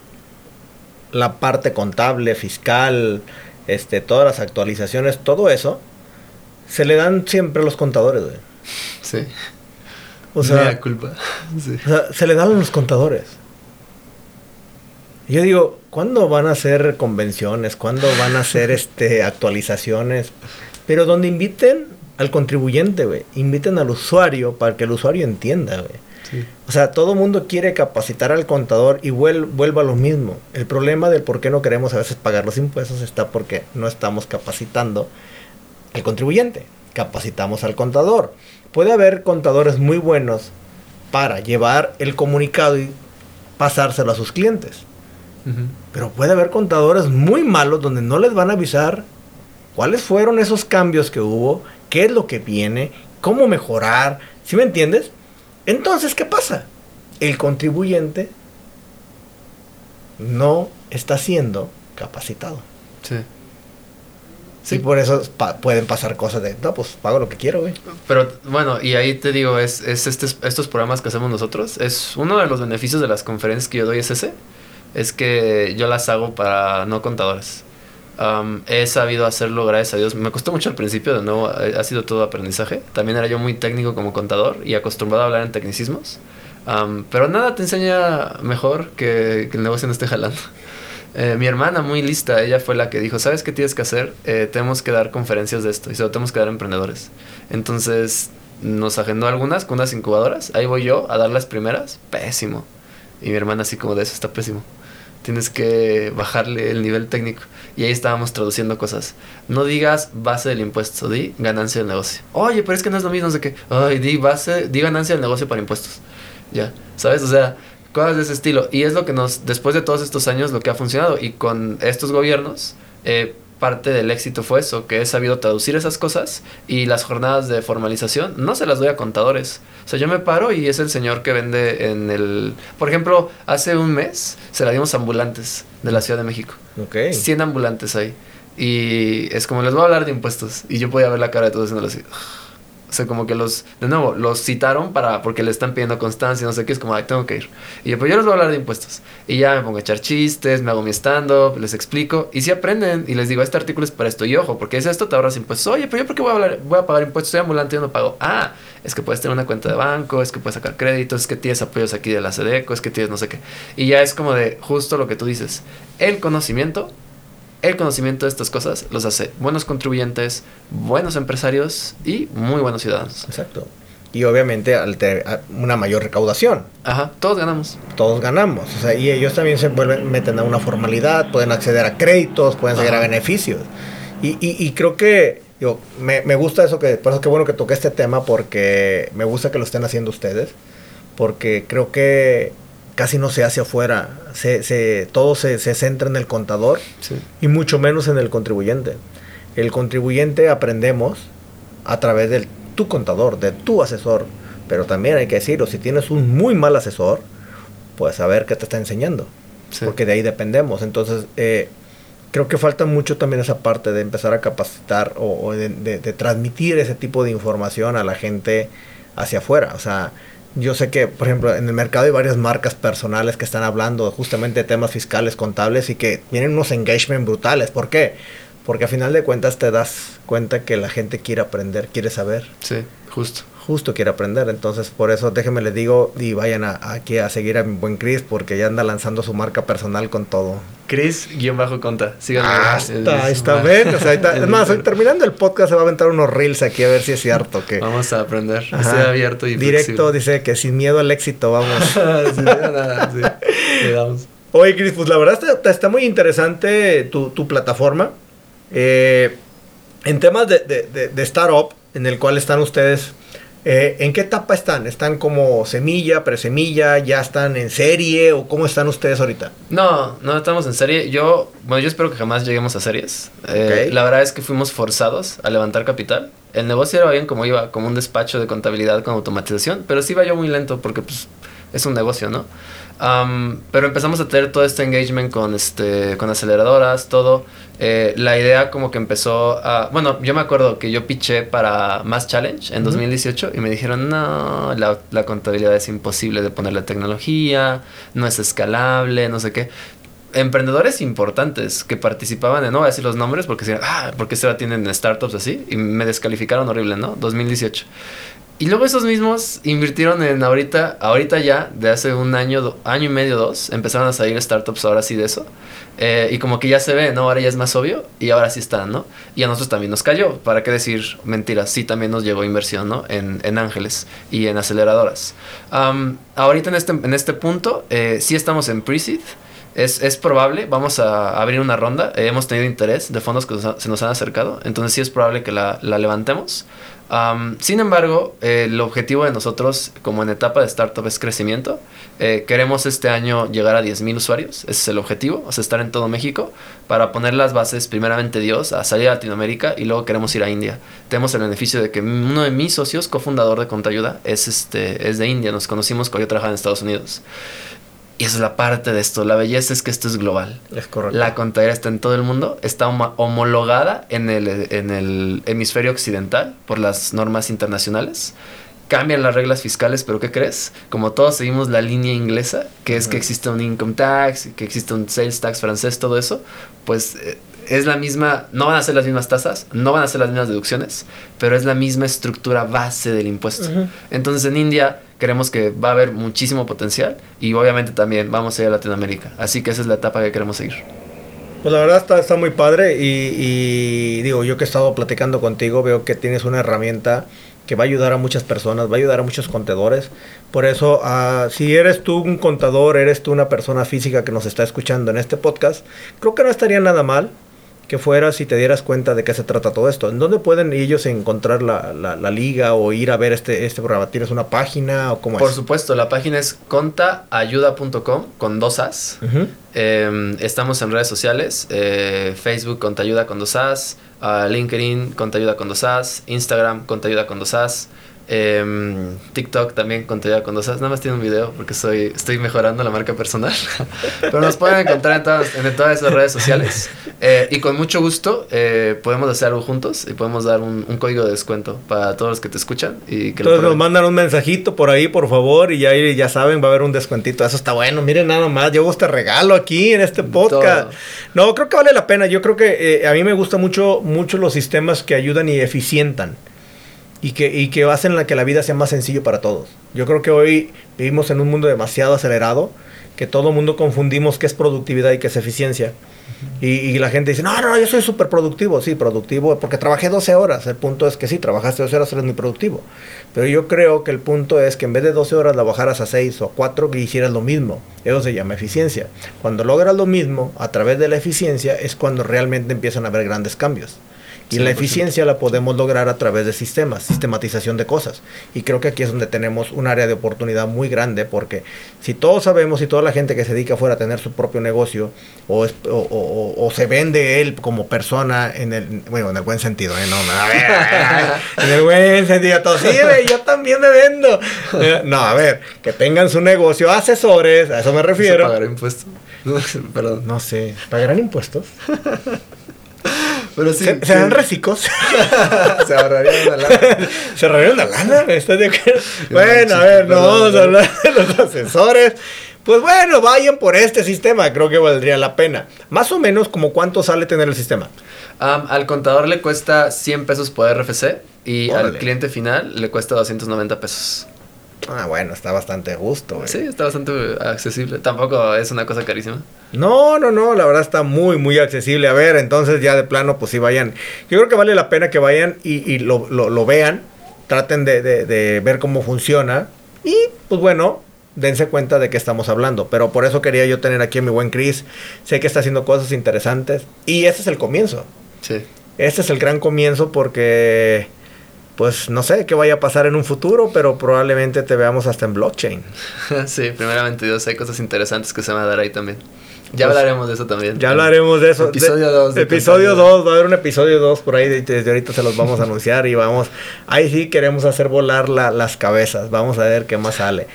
la parte contable, fiscal, este, todas las actualizaciones, todo eso, se le dan siempre a los contadores. güey. Sí. O sea, Mea culpa. [laughs] Sí. o sea, se le dan a los contadores. Yo digo, ¿cuándo van a hacer convenciones? ¿Cuándo van a hacer [laughs] este, actualizaciones? Pero donde inviten al contribuyente, güey. Inviten al usuario para que el usuario entienda, güey. Sí. O sea, todo mundo quiere capacitar al contador y vuel- vuelva a lo mismo. El problema del por qué no queremos a veces pagar los impuestos está porque no estamos capacitando al contribuyente. Capacitamos al contador. Puede haber contadores muy buenos para llevar el comunicado y pasárselo a sus clientes. Pero puede haber contadores muy malos donde no les van a avisar cuáles fueron esos cambios que hubo, qué es lo que viene, cómo mejorar. ¿Sí me entiendes? Entonces, ¿qué pasa? El contribuyente no está siendo capacitado. Sí. Sí, por eso pa- pueden pasar cosas de, no, pues pago lo que quiero, güey. Pero bueno, y ahí te digo, es, es este, estos programas que hacemos nosotros, es uno de los beneficios de las conferencias que yo doy es ese, es que yo las hago para no contadores. Am, he sabido hacerlo, gracias a Dios. Me costó mucho al principio, de nuevo, ha sido todo aprendizaje. También era yo muy técnico como contador y acostumbrado a hablar en tecnicismos. Am, pero nada te enseña mejor que, que el negocio no esté jalando. Eh, mi hermana, muy lista, ella fue la que dijo, ¿sabes qué tienes que hacer? Eh, tenemos que dar conferencias de esto y se lo tenemos que dar emprendedores. Entonces nos agendó algunas con unas incubadoras. Ahí voy yo a dar las primeras. Pésimo. Y mi hermana así como de eso está pésimo. Tienes que bajarle el nivel técnico. Y ahí estábamos traduciendo cosas. No digas base del impuesto, di ganancia del negocio. Oye, pero es que no es lo mismo, no sé qué. Ay, di base, di ganancia del negocio para impuestos. Ya, ¿sabes? O sea, cosas de ese estilo. Y es lo que nos, después de todos estos años, lo que ha funcionado. Y con estos gobiernos, eh, parte del éxito fue eso, que he sabido traducir esas cosas y las jornadas de formalización no se las doy a contadores. O sea, yo me paro y es el señor que vende en el... Por ejemplo, hace un mes se la dimos a ambulantes de la Ciudad de México. Ok. 100 ambulantes ahí. Y es como les voy a hablar de impuestos. Y yo podía ver la cara de todos haciéndolo así. O como que los, de nuevo, los citaron para, porque le están pidiendo constancia, no sé qué, es como, tengo que ir. Y yo, pues yo les voy a hablar de impuestos. Y ya me pongo a echar chistes, me hago mi stand-up, les explico. Y si aprenden, y les digo, este artículo es para esto. Y ojo, porque es esto, te ahorras impuestos. Oye, pero yo, ¿por qué voy a, hablar, voy a pagar impuestos? Soy ambulante y no pago. Ah, es que puedes tener una cuenta de banco, es que puedes sacar créditos, es que tienes apoyos aquí de la SEDECO, es que tienes no sé qué. Y ya es como de justo lo que tú dices. El conocimiento el conocimiento de estas cosas los hace buenos contribuyentes, buenos empresarios y muy buenos ciudadanos. Exacto. Y obviamente una mayor recaudación. Ajá, todos ganamos. Todos ganamos. O sea, y ellos también se vuelven, meten a una formalidad, pueden acceder a créditos, pueden acceder a beneficios. Y, y, y creo que yo, me, me gusta eso que, por eso que bueno que toqué este tema, porque me gusta que lo estén haciendo ustedes, porque creo que casi no se hace afuera. Se, se, todo se, se centra en el contador Sí. y mucho menos en el contribuyente. El contribuyente aprendemos a través de tu contador, de tu asesor, pero también hay que decirlo, si tienes un muy mal asesor, pues saber qué te está enseñando, Sí. porque de ahí dependemos. Entonces, eh, creo que falta mucho también esa parte de empezar a capacitar o, o de, de- de transmitir ese tipo de información a la gente hacia afuera. O sea, yo sé que, por ejemplo, en el mercado hay varias marcas personales que están hablando justamente de temas fiscales, contables y que tienen unos engagement brutales. ¿Por qué? Porque a final de cuentas te das cuenta que la gente quiere aprender, quiere saber, Sí, justo. justo quiere aprender. Entonces, por eso déjenme les digo y vayan a, aquí a seguir a mi buen Chris porque ya anda lanzando su marca personal con todo. Chris, guion bajo conta. Síganme. Ah, Es- está, es- está bien. O sea, [laughs] es más, hoy terminando el podcast se va a aventar unos reels aquí a ver si es cierto que... Vamos a aprender. Ajá. Estoy abierto y Directo flexible. dice que sin miedo al éxito vamos. [laughs] sí, nada, sí. [laughs] Le damos. Oye, Chris, pues la verdad está, está muy interesante tu, tu plataforma. Eh, en temas de, de, de- de startup, en el cual están ustedes, eh, ¿en qué etapa están? ¿Están como semilla, presemilla? ¿Ya están en serie? ¿O cómo están ustedes ahorita? No, no estamos en serie. Yo, bueno, yo espero que jamás lleguemos a series. Eh, Ok. La verdad es que fuimos forzados a levantar capital. El negocio era bien como iba, como un despacho de contabilidad con automatización, pero sí iba yo muy lento porque pues es un negocio, ¿no? Am, pero empezamos a tener todo este engagement con, este, con aceleradoras, todo. Eh, la idea como que empezó a... Bueno, yo me acuerdo que yo piché para Mass Challenge en Ujú. 2018 y me dijeron, no, la, la contabilidad es imposible de ponerle tecnología, no es escalable, no sé qué. Emprendedores importantes que participaban en, no voy a decir los nombres porque ah, porque se tienen startups así y me descalificaron horrible, ¿no? 2018. Y luego esos mismos invirtieron en ahorita, ahorita ya, de hace un año, do- año y medio, dos, empezaron a salir startups ahora sí de eso. Eh, y como que ya se ve, ¿no? Ahora ya es más obvio y ahora sí están, ¿no? Y a nosotros también nos cayó, ¿para qué decir mentiras? Sí, también nos llegó inversión, ¿no? En, en ángeles y en aceleradoras. Am, ahorita en este, en este punto, eh, sí estamos en pre-seed. Es, es probable, vamos a abrir una ronda. Eh, hemos tenido interés de fondos que se nos han acercado, entonces sí es probable que la, la levantemos. Sin embargo, eh, el objetivo de nosotros, como en etapa de startup, es crecimiento. Eh, queremos este año llegar a 10.000 usuarios, ese es el objetivo, o sea, estar en todo México para poner las bases, primeramente Dios, a salir a Latinoamérica y luego queremos ir a India. Tenemos el beneficio de que uno de mis socios, cofundador de Contayuda, es, este, es de India, nos conocimos cuando yo trabajaba en Estados Unidos. Y esa es la parte de esto. La belleza es que esto es global. Es correcto. La contabilidad está en todo el mundo. Está homologada en el, en el hemisferio occidental por las normas internacionales. Cambian las reglas fiscales, pero ¿qué crees? Como todos seguimos la línea inglesa, que es que existe un income tax, que existe un sales tax francés, todo eso, pues eh, es la misma, no van a ser las mismas tasas, no van a ser las mismas deducciones, pero es la misma estructura base del impuesto. Entonces en India creemos que va a haber muchísimo potencial y obviamente también vamos a ir a Latinoamérica. Así que esa es la etapa que queremos seguir. Pues la verdad está, está muy padre y, y digo, yo que he estado platicando contigo, veo que tienes una herramienta que va a ayudar a muchas personas, va a ayudar a muchos contadores. Por eso, uh, si eres tú un contador, eres tú una persona física que nos está escuchando en este podcast, creo que no estaría nada mal que fueras y te dieras cuenta de qué se trata todo esto. ¿En dónde pueden ellos encontrar la, la, liga o ir a ver este, este programa? ¿Tienes una página o cómo Por supuesto, la página es contaayuda.com con dos as. Em, estamos en redes sociales, eh, Facebook Contayuda con dos as, uh, LinkedIn Contayuda con dos as, Instagram Contayuda con dos as. Em, TikTok también contenido con dos Nada más tiene un video porque soy, estoy mejorando la marca personal. [laughs] Pero nos pueden encontrar en todas, en todas esas redes sociales. Eh, y con mucho gusto eh, podemos hacer algo juntos y podemos dar un, código de descuento para todos los que te escuchan. Y que Entonces nos mandan un mensajito por ahí, por favor, y ya, ya saben, va a haber un descuentito. Eso está bueno. Miren nada más, yo este regalo aquí en este podcast. No, creo que vale la pena. Yo creo que eh, a mí me gustan mucho, mucho los sistemas que ayudan y eficientan y que, y que hacen la que la vida sea más sencillo para todos. Yo creo que hoy vivimos en un mundo demasiado acelerado, que todo el mundo confundimos qué es productividad y qué es eficiencia. Y, y, la gente dice, no, no, yo soy súper productivo. Sí, productivo porque trabajé 12 horas. El punto es que sí, trabajaste 12 horas, eres muy productivo. Pero yo creo que el punto es que en vez de 12 horas la bajaras a 6 o 4 y hicieras lo mismo. Eso se llama eficiencia. Cuando logras lo mismo a través de la eficiencia es cuando realmente empiezan a haber grandes cambios. Y la eficiencia la podemos lograr a través de sistemas, sistematización de cosas. Y creo que aquí es donde tenemos un área de oportunidad muy grande porque si todos sabemos y toda la gente que se dedica fuera a tener su propio negocio o, o, se vende él como persona en el, bueno, en el buen sentido, ¿eh? No, a ver, [laughs] en el buen sentido, todo, sí, yo también me vendo. No, a ver, que tengan su negocio, asesores, a eso me refiero. ¿Pagar impuestos? [laughs] Perdón. No sé, ¿pagarán impuestos? [laughs] Pero sí. ¿Se, ¿serán recicos? [laughs] se ahorrarían una lana. [laughs] ¿Se ahorrarían una lana? Bueno, a ver, no vamos a hablar de los asesores. Pues bueno, vayan por este sistema, creo que valdría la pena. Más o menos, como cuánto sale tener el sistema. al contador le cuesta 100 pesos por RFC y al cliente final le cuesta 290 pesos. Ah, bueno, está bastante a gusto, Sí, está bastante accesible. Tampoco es una cosa carísima. No, no, no, la verdad está muy, muy accesible. A ver, entonces ya de plano, pues sí vayan. Yo creo que vale la pena que vayan y, lo, lo, vean, traten de, de, ver cómo funciona y, pues bueno, dense cuenta de qué estamos hablando. Pero por eso quería yo tener aquí a mi buen Chris. Sé que está haciendo cosas interesantes y ese es el comienzo. Sí. Este es el gran comienzo porque pues no sé qué vaya a pasar en un futuro, pero probablemente te veamos hasta en blockchain. [laughs] sí, primeramente Dios, hay cosas interesantes que se van a dar ahí también. Ya pues, hablaremos de eso también. Ya hablaremos de eso. Episodio 2. Episodio 2, va a haber un episodio 2 por ahí, desde ahorita se los vamos a anunciar y vamos, ahí sí queremos hacer volar las cabezas, vamos a ver qué más sale.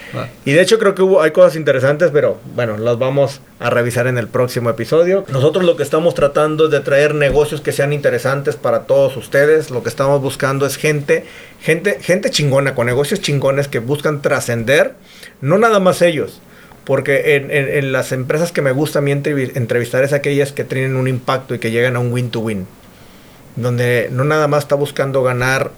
Y de hecho creo que hubo, hay cosas interesantes, pero bueno, las vamos a revisar en el próximo episodio. Nosotros lo que estamos tratando es de traer negocios que sean interesantes para todos ustedes, lo que estamos buscando es gente, gente, gente chingona, con negocios chingones que buscan trascender, no nada más ellos porque en, las empresas que me gusta a mí entrevistar es aquellas que tienen un impacto y que llegan a un win-to-win. donde no nada más está buscando ganar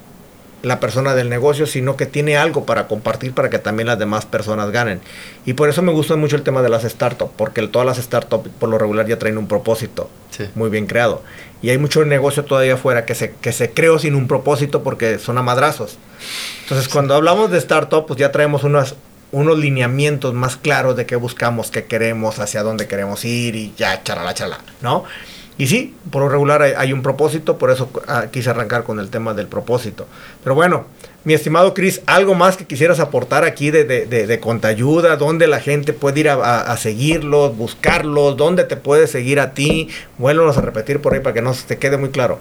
la persona del negocio, sino que tiene algo para compartir para que también las demás personas ganen. Y por eso me gusta mucho el tema de las startups, porque todas las startups por lo regular ya traen un propósito muy bien creado. Y hay mucho negocio todavía afuera que se, que se creó sin un propósito porque son a madrazos. Entonces, cuando hablamos de startup, pues ya traemos unas, unos lineamientos más claros de qué buscamos, qué queremos, hacia dónde queremos ir y ya, charala, charala, ¿no? Y sí, por lo regular hay, un propósito, por eso ah, quise arrancar con el tema del propósito. Pero bueno, mi estimado Chris, ¿algo más que quisieras aportar aquí de, de, de, Contayuda? ¿Dónde la gente puede ir a, a, seguirlos, buscarlos? ¿Dónde te puede seguir a ti? Vuélvenos a repetir por ahí para que no se te quede muy claro.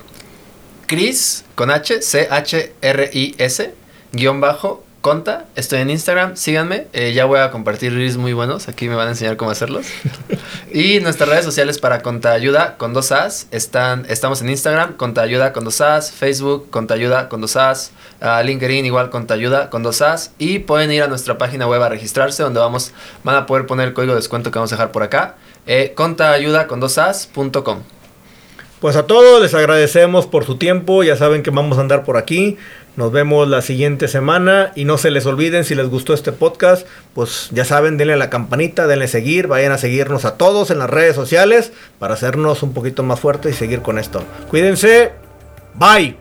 Chris, con H, C-H-R-I-S, guion bajo, Conta. Estoy en Instagram, síganme. Eh, ya voy a compartir reels muy buenos. Aquí me van a enseñar cómo hacerlos. [laughs] y nuestras redes sociales para Conta Ayuda con dos As están, estamos en Instagram, Conta Ayuda con dos As, Facebook, Conta Ayuda con dos As, uh, LinkedIn igual Conta Ayuda con dos As. Y pueden ir a nuestra página web a registrarse, donde vamos, van a poder poner el código de descuento que vamos a dejar por acá. Eh, contaayuda con dos As.com. Pues a todos les agradecemos por su tiempo. Ya saben que vamos a andar por aquí. Nos vemos la siguiente semana y no se les olviden si les gustó este podcast, pues ya saben, denle a la campanita, denle seguir, vayan a seguirnos a todos en las redes sociales para hacernos un poquito más fuertes y seguir con esto. Cuídense, bye.